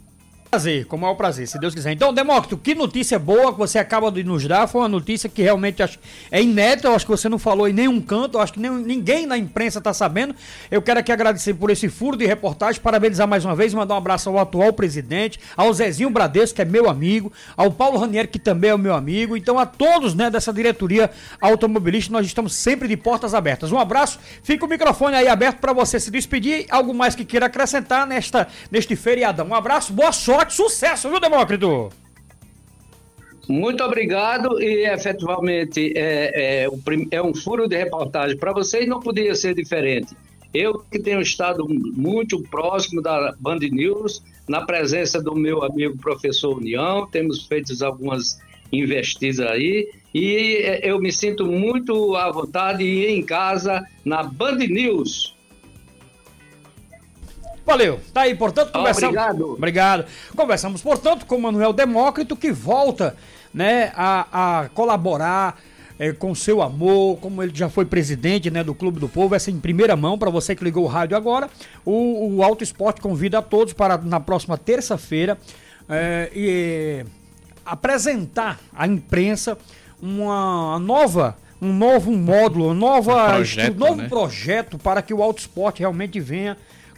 Prazer, com o maior prazer, se Deus quiser. Então, Demócrito, que notícia boa que você acaba de nos dar. Foi uma notícia que realmente é inédita. Eu acho que você não falou em nenhum canto. Eu acho que nem, ninguém na imprensa está sabendo. Eu quero aqui agradecer por esse furo de reportagem, parabenizar mais uma vez, mandar um abraço ao atual presidente, ao Zezinho Bradesco, que é meu amigo, ao Paulo Ranieri, que também é meu amigo. Então, a todos né, dessa diretoria automobilística, nós estamos sempre de portas abertas. Um abraço, fica o microfone aí aberto para você se despedir. Algo mais que queira acrescentar nesta, neste feriadão. Um abraço, boa sorte sorte, sucesso, viu, Demócrito?
Muito obrigado e efetivamente é, é, é um furo de reportagem. Para vocês não podia ser diferente. Eu que tenho estado muito próximo da Band News, na presença do meu amigo professor União, temos feito algumas investidas aí e é, eu me sinto muito à vontade em casa na Band News.
Valeu. Tá aí, portanto,
conversamos. Obrigado.
Obrigado. Conversamos, portanto, com o Manuel Demócrito, que volta né, a, a colaborar é, com seu amor, como ele já foi presidente né, do Clube do Povo, essa em primeira mão, para você que ligou o rádio agora. O, o Auto Esporte convida a todos para na próxima terça-feira é, e, apresentar à imprensa uma nova um novo módulo, um nova, um projeto, novo né? projeto para que o Auto Esporte realmente venha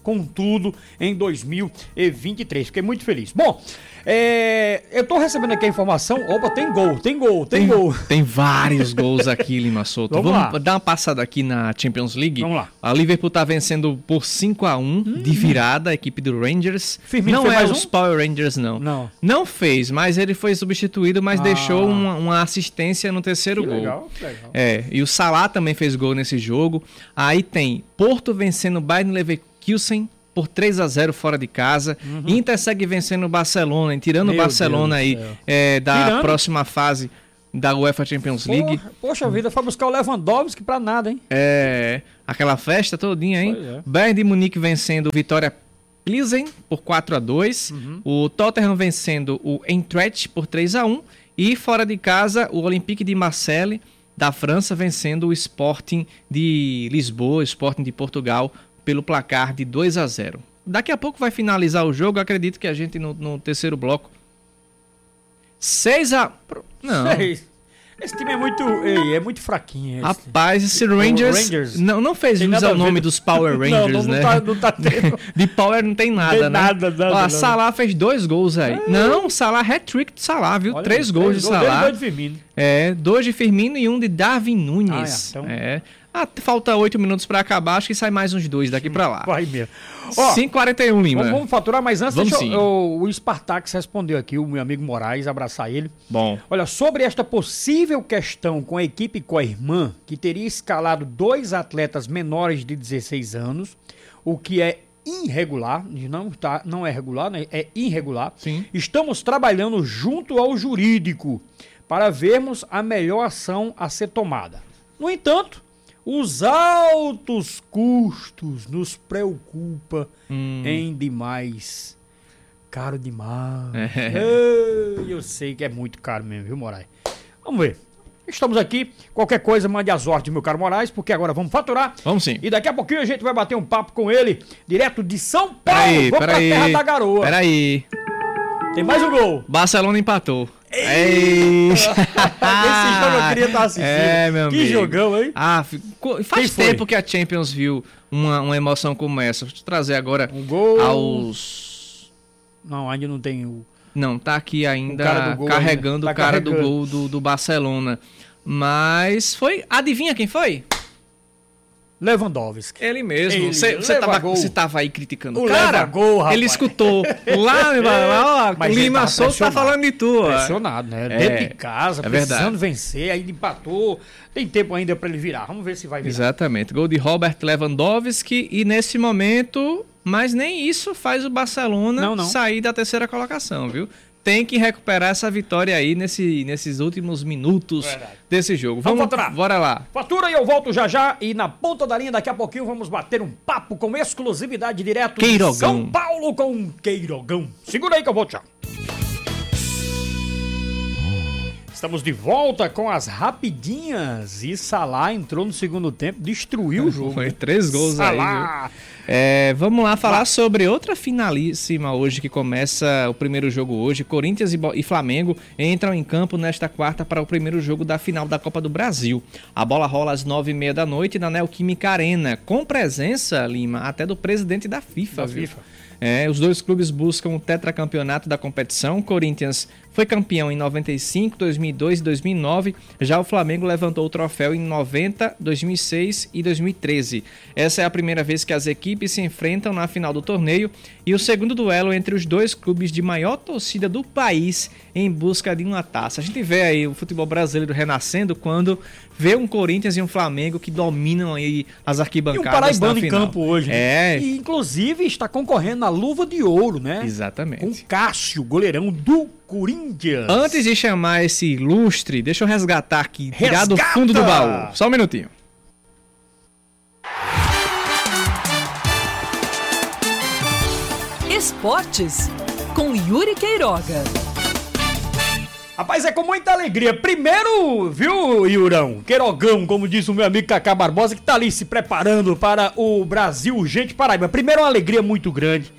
com tudo em 2023. Fiquei muito feliz. Bom, é, eu tô recebendo aqui a informação. Opa, tem gol, tem gol, tem, tem gol.
Tem vários gols aqui, Lima Souto. Vamos, Vamos lá. dar uma passada aqui na Champions League.
Vamos lá.
A Liverpool tá vencendo por 5 a 1 hum. de virada a equipe do Rangers.
Firmino
não
é
os um? Power Rangers, não.
Não.
Não fez, mas ele foi substituído, mas ah. deixou uma, uma, assistência no terceiro
que
gol.
Legal, legal.
É, e o Salah também fez gol nesse jogo. Aí tem Porto vencendo o Bayern Leverkusen Leverkusen por 3 a 0 fora de casa. Uhum. Inter segue vencendo o Barcelona, tirando o Barcelona aí é, da tirando? próxima fase da UEFA Champions League.
Porra, poxa vida, foi buscar o Lewandowski pra nada, hein?
É, aquela festa todinha, hein? É. Bayern de Munique vencendo o Vitória Pilsen por 4 a 2 uhum. O Tottenham vencendo o Eintracht por 3 a 1 E fora de casa, o Olympique de Marseille da França vencendo o Sporting de Lisboa, o Sporting de Portugal pelo placar de 2 a 0. Daqui a pouco vai finalizar o jogo, acredito que a gente no, no terceiro bloco 6 a
Não. Seis. Esse time é muito, ei, é muito fraquinho. Esse.
Rapaz, esse Rangers, Rangers não, não fez jus ao nome dos Power [laughs] Rangers, não, não,
né? Não tá, não tá [laughs] tendo.
De Power não tem nada,
tem
né?
Nada, nada,
Ó, nada. Salah fez dois gols aí. É. Não, Salah hat-trick de Salah, viu? Olha, três gols de Salah.
Dois de Firmino.
É, dois de Firmino e um de Darwin Nunes. Ah, é. Então... é. Ah, falta oito minutos para acabar, acho que sai mais uns dois daqui para lá.
Vai mesmo.
5h41, Lima.
Vamos, vamos, faturar, mas antes,
vamos
deixa eu, o Spartax respondeu aqui, o meu amigo Moraes, abraçar ele.
Bom.
Olha, sobre esta possível questão com a equipe com a irmã, que teria escalado dois atletas menores de 16 anos, o que é irregular, não, tá, não é regular, né? é irregular.
Sim.
Estamos trabalhando junto ao jurídico para vermos a melhor ação a ser tomada. No entanto, os altos custos nos preocupa hum. em demais. Caro demais. É. Eu sei que é muito caro mesmo, viu, Moraes? Vamos ver. Estamos aqui. Qualquer coisa, mande as ordens, meu caro Moraes, porque agora vamos faturar.
Vamos sim.
E daqui a pouquinho a gente vai bater um papo com ele, direto de São Paulo.
Peraí,
Vamos
peraí,
pra terra da garoa.
Peraí.
Tem mais um gol.
Barcelona empatou.
Ei! Esse jogo eu queria estar assistindo. É, meu que amigo. jogão, hein?
Ah, faz tempo que a Champions viu uma, uma emoção como essa. Vou te trazer agora
um gol.
aos.
Não, ainda não tem o.
Não, tá aqui ainda o carregando ainda. Tá o cara carregando. do gol do, do Barcelona. Mas foi. Adivinha quem foi?
Lewandowski.
Ele mesmo. Você estava aí criticando
o cara. Gol,
rapaz. Ele escutou lá, [laughs] lá ó, Lima Souza tá falando de tu.
Pressionado, né? É, Dentro de casa, é precisando verdade. vencer, aí empatou. Tem tempo ainda para ele virar. Vamos ver se vai virar.
Exatamente. Gol de Robert Lewandowski e nesse momento, mas nem isso faz o Barcelona
não, não.
sair da terceira colocação, viu? Tem que recuperar essa vitória aí nesse, nesses últimos minutos Verdade. desse jogo.
Vamos, vamos faturar.
Bora lá.
Fatura e eu volto já já. E na ponta da linha, daqui a pouquinho, vamos bater um papo com exclusividade direto
Queirogão.
de São Paulo com Queirogão. Segura aí que eu volto já. Estamos de volta com as rapidinhas. E Salah entrou no segundo tempo, destruiu o jogo.
Foi três gols
Salah.
aí. É, vamos lá falar sobre outra finalíssima hoje que começa o primeiro jogo hoje. Corinthians e Flamengo entram em campo nesta quarta para o primeiro jogo da final da Copa do Brasil. A bola rola às nove e meia da noite na Neoquímica Arena, com presença, Lima, até do presidente da FIFA. Da viu? FIFA. É, os dois clubes buscam o tetracampeonato da competição. Corinthians foi campeão em 95, 2002 e 2009. Já o Flamengo levantou o troféu em 90, 2006 e 2013. Essa é a primeira vez que as equipes se enfrentam na final do torneio e o segundo duelo entre os dois clubes de maior torcida do país em busca de uma taça. A gente vê aí o futebol brasileiro renascendo quando vê um Corinthians e um Flamengo que dominam aí as arquibancadas. E um
paraibano em campo hoje. Né? É. E, inclusive está concorrendo na luva de ouro, né?
Exatamente.
Com Cássio, goleirão do Corinthians.
Antes de chamar esse ilustre, deixa eu resgatar aqui, tirar do fundo do baú. Só um minutinho.
Esportes com Yuri Queiroga.
Rapaz, é com muita alegria. Primeiro, viu, Yurão? Queirogão, como diz o meu amigo Cacá Barbosa, que tá ali se preparando para o Brasil Urgente Paraíba. Primeiro, uma alegria muito grande.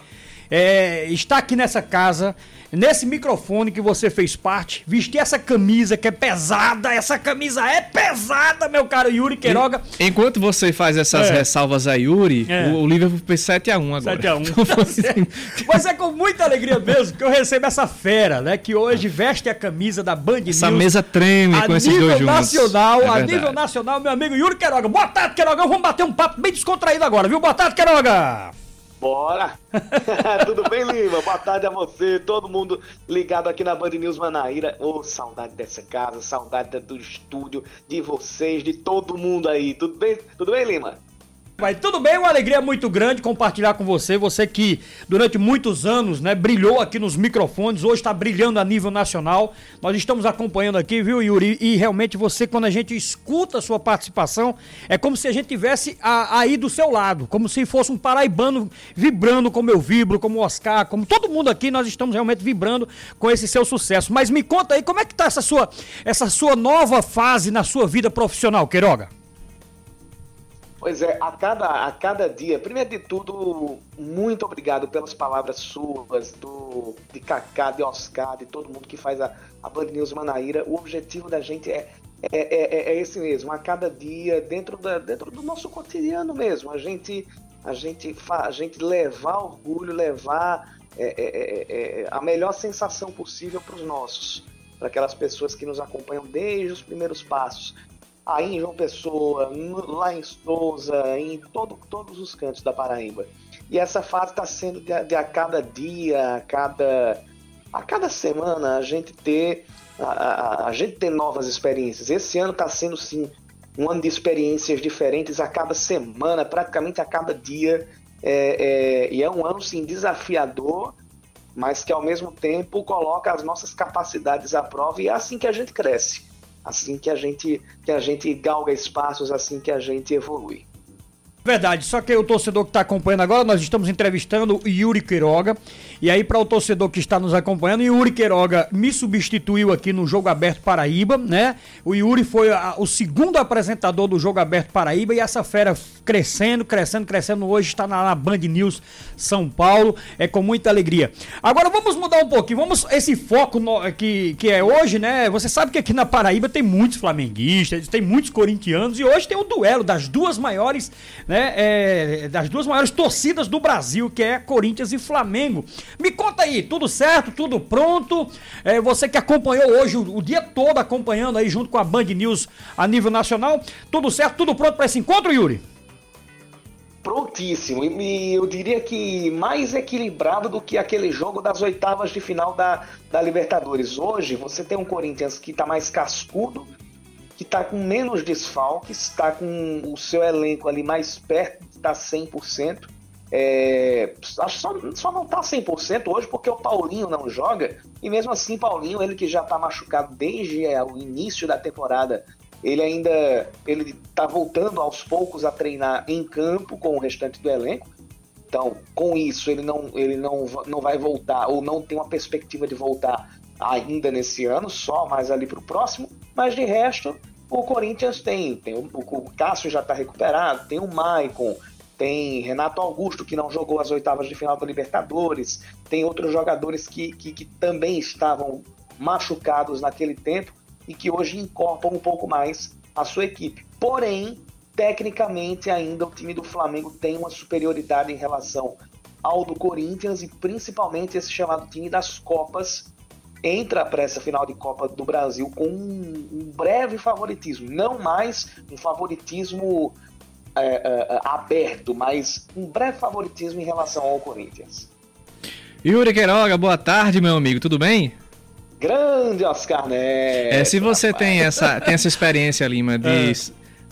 É, estar aqui nessa casa nesse microfone que você fez parte, vestir essa camisa que é pesada, essa camisa é pesada, meu caro Yuri Queiroga.
Enquanto você faz essas é. ressalvas a Yuri, é. o, Liverpool fez 7x1 agora.
7x1. [laughs] Então, tá [laughs] Mas é com muita alegria mesmo que eu recebo essa fera, né, que hoje veste a camisa da Band News.
Essa mesa treme com esses dois
juntos. Nacional, é a nível nacional, meu amigo Yuri Queiroga. Boa tarde, Queiroga. Vamos bater um papo bem descontraído agora, viu? Boa tarde, Queiroga.
Bora! [laughs] Tudo bem, Lima? Boa tarde a você, todo mundo ligado aqui na Band News Manaíra. Ô, oh, saudade dessa casa, saudade do estúdio, de vocês, de todo mundo aí. Tudo bem? Tudo bem, Lima?
Tudo bem, uma alegria muito grande compartilhar com você, você que durante muitos anos, né, brilhou aqui nos microfones, hoje está brilhando a nível nacional. Nós estamos acompanhando aqui, viu, Yuri? E realmente você, quando a gente escuta a sua participação, é como se a gente tivesse aí do seu lado, como se fosse um paraibano vibrando como eu vibro, como o Oscar, como todo mundo aqui, nós estamos realmente vibrando com esse seu sucesso. Mas me conta aí, como é que tá essa sua, essa sua nova fase na sua vida profissional, Queiroga?
Pois é, a cada, a cada dia, primeiro de tudo, muito obrigado pelas palavras suas, do, de Cacá, de Oscar, de todo mundo que faz a, a Band News Manaíra. O objetivo da gente é, é, é, é esse mesmo, a cada dia, dentro, da, dentro do nosso cotidiano mesmo, a gente, a gente, a gente levar orgulho, levar é, a melhor sensação possível para os nossos, para aquelas pessoas que nos acompanham desde os primeiros passos aí em João Pessoa, lá em Souza, em todo, todos os cantos da Paraíba. E essa fase está sendo de, de, a cada dia, a cada, a cada semana a gente ter a, a, a gente ter novas experiências. Esse ano está sendo sim um ano de experiências diferentes a cada semana, praticamente a cada dia. É, é, e é um ano sim desafiador, mas que ao mesmo tempo coloca as nossas capacidades à prova e é assim que a gente cresce assim que a gente que a gente galga espaços, assim que a gente evolui.
Verdade, só que o torcedor que está acompanhando agora, nós estamos entrevistando o Yuri Queiroga. E aí, para o torcedor que está nos acompanhando, Yuri Queiroga me substituiu aqui no Jogo Aberto Paraíba, né? O Yuri foi a, o segundo apresentador do Jogo Aberto Paraíba e essa fera crescendo, crescendo, crescendo. Hoje está na, na Band News São Paulo. É com muita alegria. Agora vamos mudar um pouquinho. Vamos, esse foco no, que, que é hoje, né? Você sabe que aqui na Paraíba tem muitos flamenguistas, tem muitos corintianos e hoje tem o duelo das duas maiores né, é, das duas maiores torcidas do Brasil, que é Corinthians e Flamengo. Me conta aí, tudo certo, tudo pronto? É, você que acompanhou hoje o, o, dia todo acompanhando aí junto com a Band News a nível nacional, tudo certo, tudo pronto para esse encontro, Yuri?
Prontíssimo, e eu diria que mais equilibrado do que aquele jogo das oitavas de final da, da Libertadores. Hoje você tem um Corinthians que está mais cascudo, que está com menos desfalques, está com o seu elenco ali mais perto estar 100%. É, só, só não está 100% hoje porque o Paulinho não joga, e mesmo assim, Paulinho, ele que já está machucado desde é, o início da temporada, ele ainda ele está voltando aos poucos a treinar em campo com o restante do elenco. Então, com isso, ele não, ele não, não vai voltar, ou não tem uma perspectiva de voltar ainda nesse ano, só mais ali para o próximo. Mas de resto, o Corinthians tem, tem o, o Cássio já está recuperado, tem o Maicon, tem Renato Augusto, que não jogou as oitavas de final da Libertadores, tem outros jogadores que, que, que também estavam machucados naquele tempo e que hoje incorporam um pouco mais a sua equipe. Porém, tecnicamente ainda o time do Flamengo tem uma superioridade em relação ao do Corinthians e principalmente esse chamado time das Copas entra para essa final de Copa do Brasil com um, um breve favoritismo, não mais um favoritismo é, é, aberto, mas um breve favoritismo em relação ao Corinthians.
Yuri Queiroga, boa tarde, meu amigo, tudo bem?
Grande Oscar Neto.
É, se você rapaz. tem essa, tem essa experiência, Lima, de [laughs] é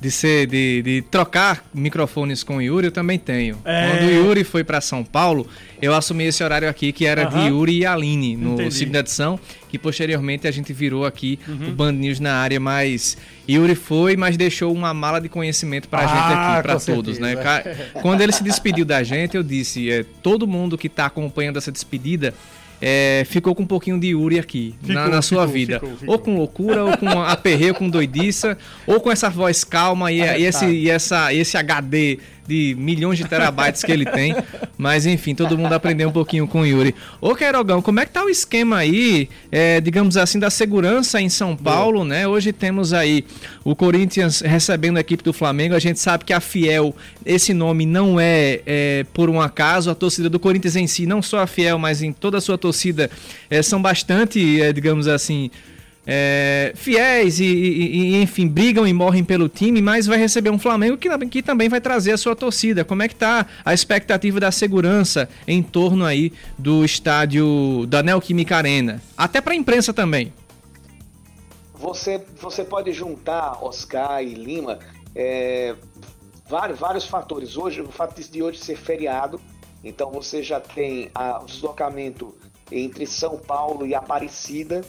de ser de, de trocar microfones com o Yuri, eu também tenho. É... Quando o Yuri foi para São Paulo, eu assumi esse horário aqui que era de Yuri e Aline no Entendi. segunda edição, que posteriormente a gente virou aqui uhum. o Band News na área, mas Yuri foi, mas deixou uma mala de conhecimento para a ah, gente aqui, para todos, né? Quando ele se despediu da gente, eu disse, é, todo mundo que está acompanhando essa despedida, é, ficou com um pouquinho de Yuri aqui ficou, na, na, sua ficou, vida. Ficou, ou com loucura, ou com [laughs] aperreio, com doidiça, ou com essa voz calma e, e, esse, e essa, esse HD de milhões de terabytes que ele tem. Mas enfim, todo mundo aprendeu um pouquinho com o Yuri. Ô Queirogão, como é que tá o esquema aí, é, digamos assim, da segurança em São Paulo, né? Hoje temos aí o Corinthians recebendo a equipe do Flamengo. A gente sabe que a Fiel, esse nome não é, é por um acaso. A torcida do Corinthians em si, não só a Fiel, mas em toda a sua torcida, é, são bastante, é, digamos assim, é, fiéis e, e, e, enfim, brigam e morrem pelo time, mas vai receber um Flamengo que, que também vai trazer a sua torcida. Como é que está a expectativa da segurança em torno aí do estádio da Neoquímica Arena? Até para a imprensa também.
Você, você pode juntar Oscar e Lima é, vários, vários fatores. Hoje, o fato de hoje ser feriado, então você já tem o deslocamento entre São Paulo e Aparecida,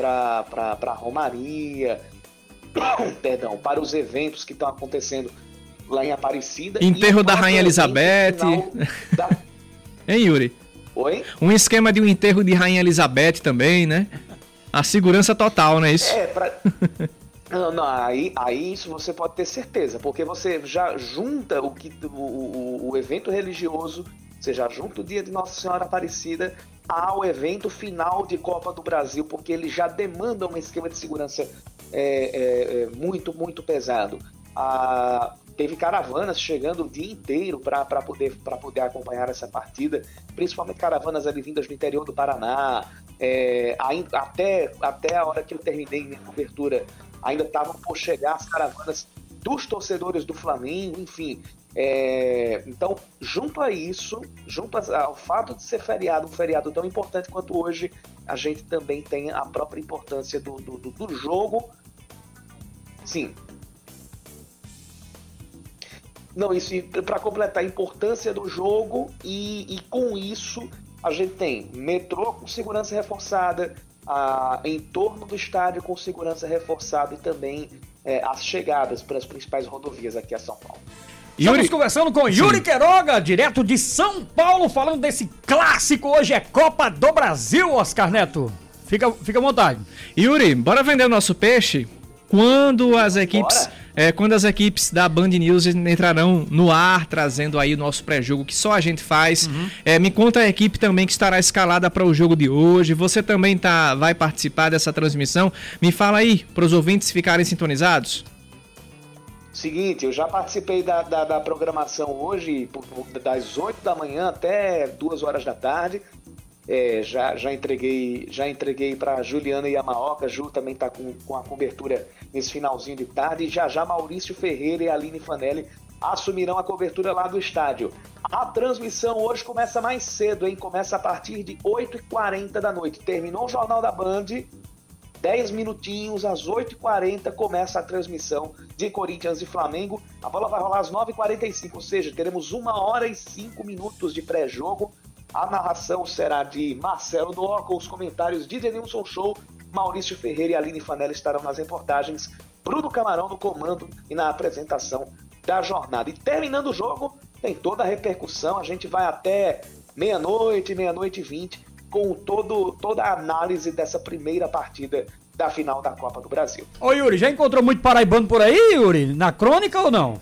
para a Romaria, [coughs] perdão, para os eventos que estão acontecendo lá em Aparecida.
Enterro da Rainha Elizabeth. Da... [laughs] hein, Yuri?
Oi?
Um esquema de um enterro de Rainha Elizabeth também, né? A segurança total, né? Isso?
É, pra... [laughs] Não, não, aí, aí isso você pode ter certeza, porque você já junta o, que, o, o, o evento religioso, você já junta o dia de Nossa Senhora Aparecida ao evento final de Copa do Brasil, porque ele já demanda um esquema de segurança é, é, é muito, muito pesado. Ah, teve caravanas chegando o dia inteiro para poder, poder acompanhar essa partida, principalmente caravanas ali vindas do interior do Paraná. É, até, até a hora que eu terminei minha cobertura, ainda estavam por chegar as caravanas dos torcedores do Flamengo, enfim. É, então, junto a isso, junto ao fato de ser feriado, um feriado tão importante quanto hoje, a gente também tem a própria importância do, do, do jogo. Sim. Não, isso para completar a importância do jogo e, e, com isso a gente tem metrô com segurança reforçada, a, em torno do estádio com segurança reforçada e também é, as chegadas para as principais rodovias aqui a São Paulo.
Yuri... Estamos conversando com Yuri Sim. Queiroga, direto de São Paulo, falando desse clássico. Hoje é Copa do Brasil, Oscar Neto. Fica, fica à vontade.
Yuri, bora vender o nosso peixe? Quando as equipes, é, quando as equipes da Band News entrarão no ar, trazendo aí o nosso pré-jogo que só a gente faz. Uhum. É, me conta a equipe também que estará escalada para o jogo de hoje. Você também tá, vai participar dessa transmissão. Me fala aí, para os ouvintes ficarem sintonizados.
Seguinte, eu já participei da, da, da programação hoje, das 8 da manhã até 2 horas da tarde. É, já, já entreguei já entreguei para Juliana Yamaoka, Ju também está com, com a cobertura nesse finalzinho de tarde, e já já Maurício Ferreira e Aline Fanelli assumirão a cobertura lá do estádio. A transmissão hoje começa mais cedo, hein? Começa a partir de 8h40 da noite. Terminou o Jornal da Band, 10 minutinhos, às 8h40, começa a transmissão de Corinthians e Flamengo. A bola vai rolar às 9h45, ou seja, teremos uma hora e cinco minutos de pré-jogo. A narração será de Marcelo Doó, com os comentários de Denilson Show, Maurício Ferreira e Aline Fanella estarão nas reportagens, Bruno Camarão no comando e na apresentação da jornada. E terminando o jogo, tem toda a repercussão, a gente vai até meia-noite, meia-noite e vinte, com todo, toda a análise dessa primeira partida da final da Copa do Brasil.
Ô Yuri, já encontrou muito paraibano por aí, Yuri? Na crônica ou não?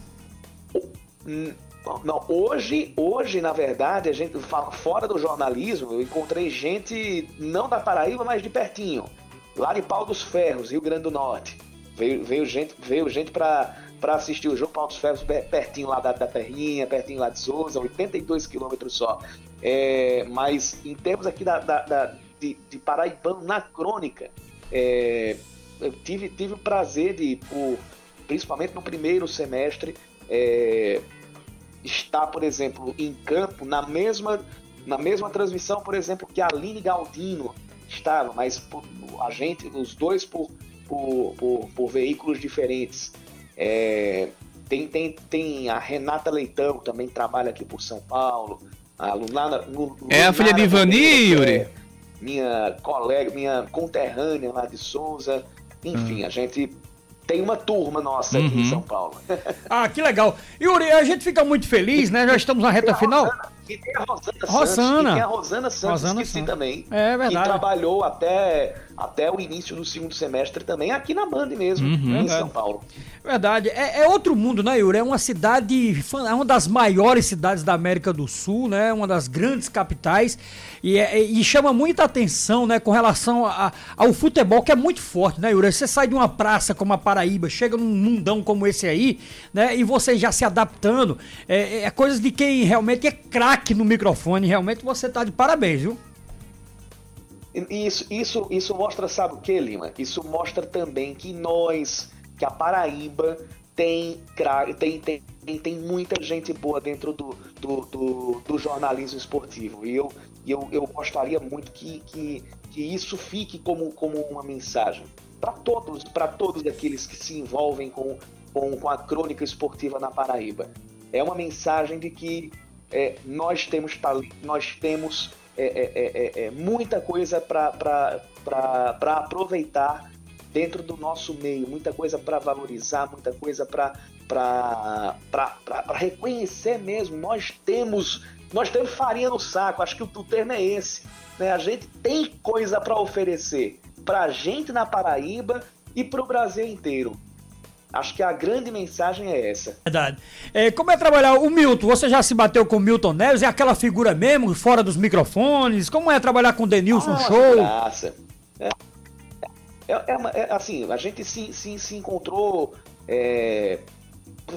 Não, hoje, hoje, na verdade, a gente fala fora do jornalismo, eu encontrei gente não da Paraíba, mas de pertinho. Lá de Pau dos Ferros, Rio Grande do Norte. Veio, veio gente, veio gente para assistir o jogo Pau dos Ferros pertinho lá da, da Terrinha, pertinho lá de Souza, 82 quilômetros só. É, mas em termos aqui da, da, da de, de Paraibano na crônica, é, eu tive, tive o prazer de, por, principalmente no primeiro semestre, é, estar, por exemplo, em campo na mesma, na mesma transmissão, por exemplo, que a Aline Galdino estava, mas por, a gente, os dois por, por, por, por veículos diferentes. É, tem, tem, tem a Renata Leitão, também trabalha aqui por São Paulo. A Lunara, Lunara
é a filha de Ivani, Yuri? É,
minha colega, minha conterrânea lá de Souza. Enfim, hum. a gente tem uma turma nossa aqui uhum. em São Paulo. [laughs]
ah, que legal. Yuri, a gente fica muito feliz, né? Já estamos na reta final.
E tem a Rosana, Rosana. Santos, e tem a Rosana Santos, Rosana esqueci Santos. também.
É verdade.
Que trabalhou até, até o início do segundo semestre também, aqui na Band mesmo, uhum, em São Paulo.
Verdade. É, é, outro mundo, né, Yuri? É uma cidade, é uma das maiores cidades da América do Sul, né? Uma das grandes capitais. E, é, e chama muita atenção, né, com relação a, ao futebol, que é muito forte, né, Yuri? Você sai de uma praça como a Paraíba, chega num mundão como esse aí, né? E você já se adaptando. É, é coisa de quem realmente é craque craque no microfone, realmente você tá de parabéns, viu?
Isso, isso, isso mostra, sabe o que, Lima? Isso mostra também que nós, que a Paraíba tem, tem, tem, tem muita gente boa dentro do, do, do, do jornalismo esportivo. E eu, eu, eu gostaria muito que, que, que isso fique como, como uma mensagem para todos, para todos aqueles que se envolvem com, com, com a crônica esportiva na Paraíba. É uma mensagem de que é, nós temos nós temos é, é, é, é, muita coisa para aproveitar dentro do nosso meio, muita coisa para valorizar, muita coisa para reconhecer mesmo. Nós temos nós temos farinha no saco, acho que o, o termo é esse. Né? A gente tem coisa para oferecer para a gente na Paraíba e para o Brasil inteiro. Acho que a grande mensagem é essa.
Verdade. É, como é trabalhar o Milton? Você já se bateu com o Milton Neves? É aquela figura mesmo, fora dos microfones? Como é trabalhar com o Denilson ah, Show?
Graça. É, é, é, uma, é, assim, a gente se, se, se encontrou. É,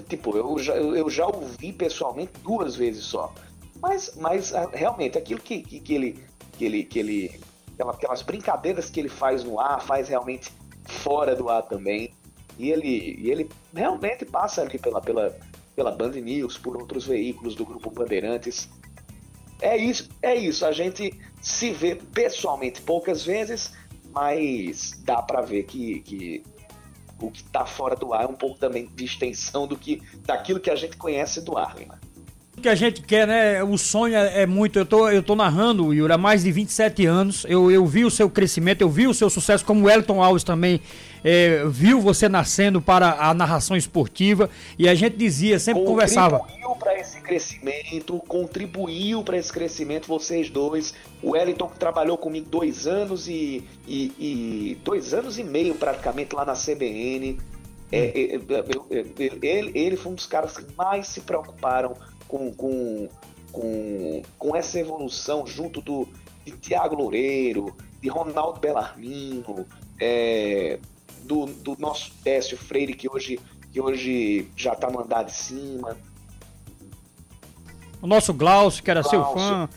tipo, eu já, eu já ouvi pessoalmente duas vezes só. Mas, mas ah, realmente, aquilo que, que, que ele. Que ele, que ele aquelas brincadeiras que ele faz no ar, faz realmente fora do ar também. E ele, e ele realmente passa ali pela, pela, pela Band News, por outros veículos do Grupo Bandeirantes. É isso, é isso. A gente se vê pessoalmente poucas vezes, mas dá para ver que, que o que está fora do ar é um pouco também de extensão do que daquilo que a gente conhece do ar, né?
O que a gente quer, né? O sonho é, é, muito. Eu tô, eu tô narrando, Yuri, há mais de 27 anos. Eu, eu vi o seu crescimento, eu vi o seu sucesso, como o Elton Alves também é, viu você nascendo para a narração esportiva. E a gente dizia, sempre conversava.
Contribuiu para esse crescimento, contribuiu para esse crescimento, vocês dois. O Wellington que trabalhou comigo dois anos e, e, e dois anos e meio praticamente lá na CBN. É, é, é, ele, ele foi um dos caras que mais se preocuparam com, com, com, com essa evolução junto do, de Tiago Loureiro, de Ronaldo Bellarmino, é, do, do nosso Décio Freire, que hoje, que hoje já está mandado em cima.
O nosso Glaucio, que era Glaucio. seu fã.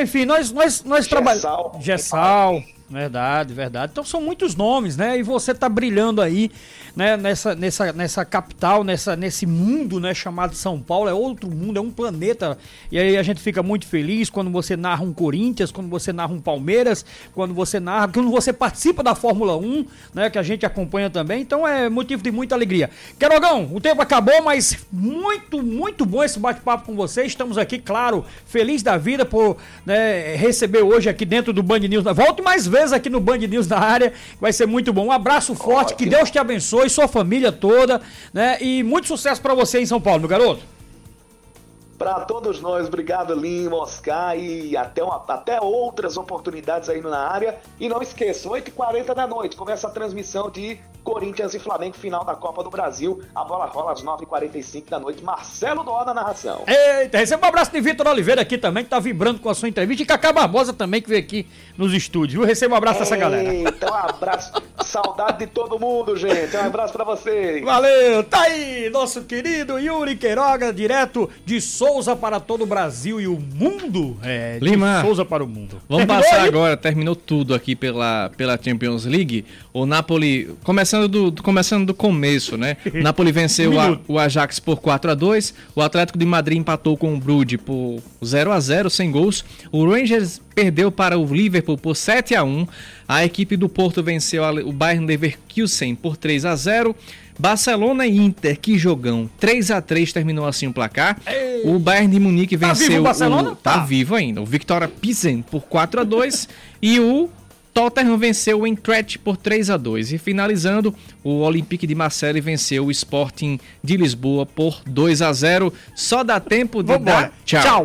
Enfim, nós, nós, nós trabalhamos. Gessal. Verdade, verdade. Então são muitos nomes, né? E você tá brilhando aí, né? Nessa, nessa, nessa capital, nessa, nesse mundo, né? Chamado São Paulo. É outro mundo, é um planeta. E aí a gente fica muito feliz quando você narra um Corinthians, quando você narra um Palmeiras, quando você narra, quando você participa da Fórmula 1, né? Que a gente acompanha também. Então é motivo de muita alegria. Querogão, o tempo acabou, mas muito, muito bom esse bate-papo com você. Estamos aqui, claro, feliz da vida por né, receber hoje aqui dentro do Band News. Volte mais vezes vezes aqui no Band News na área. Vai ser muito bom. Um abraço forte, Ótimo. que Deus te abençoe, sua família toda, né? E muito sucesso para você em São Paulo, meu garoto.
Para todos nós, obrigado Lima, Oscar e até, uma, até outras oportunidades aí na área. E não esqueça, 8h40 da noite começa a transmissão de Corinthians e Flamengo, final da Copa do Brasil. A bola rola às 9h45 da noite. Marcelo Dó na narração.
Eita, receba um abraço de Vitor Oliveira aqui também, que tá vibrando com a sua entrevista. E Cacá Barbosa também, que veio aqui nos estúdios. Receba um abraço dessa galera.
Eita, um abraço. [laughs] Saudade de todo mundo, gente. Um abraço pra vocês.
Valeu, tá aí, nosso querido Yuri Queiroga, direto de Souza para todo o Brasil e o mundo. É,
Lima.
Souza para o mundo.
Vamos
Terminou
passar
aí?
agora, terminou tudo aqui pela, pela Champions League. O Napoli, começando do, do- começando do começo, né? O [laughs] Napoli venceu
Um
a- o Ajax por 4 a 2 O Atlético de Madrid empatou com o Brude por 0 a 0 sem gols. O Rangers perdeu para o Liverpool por 7 a 1 A equipe do Porto venceu o Bayern Leverkusen por 3 a 0 Barcelona e Inter, que jogão. 3 a 3 terminou assim o placar. O Bayern de Munique
Tá vivo
venceu
o Barcelona?
tá
Tá.
vivo ainda. O Victoria Pilsen por 4 a 2 e o Tottenham venceu o Eintracht por 3 a 2 e finalizando, o Olympique de Marseille venceu o Sporting de Lisboa por 2 a 0. Só dá tempo de
Vambora.
dar tchau.
Tchau.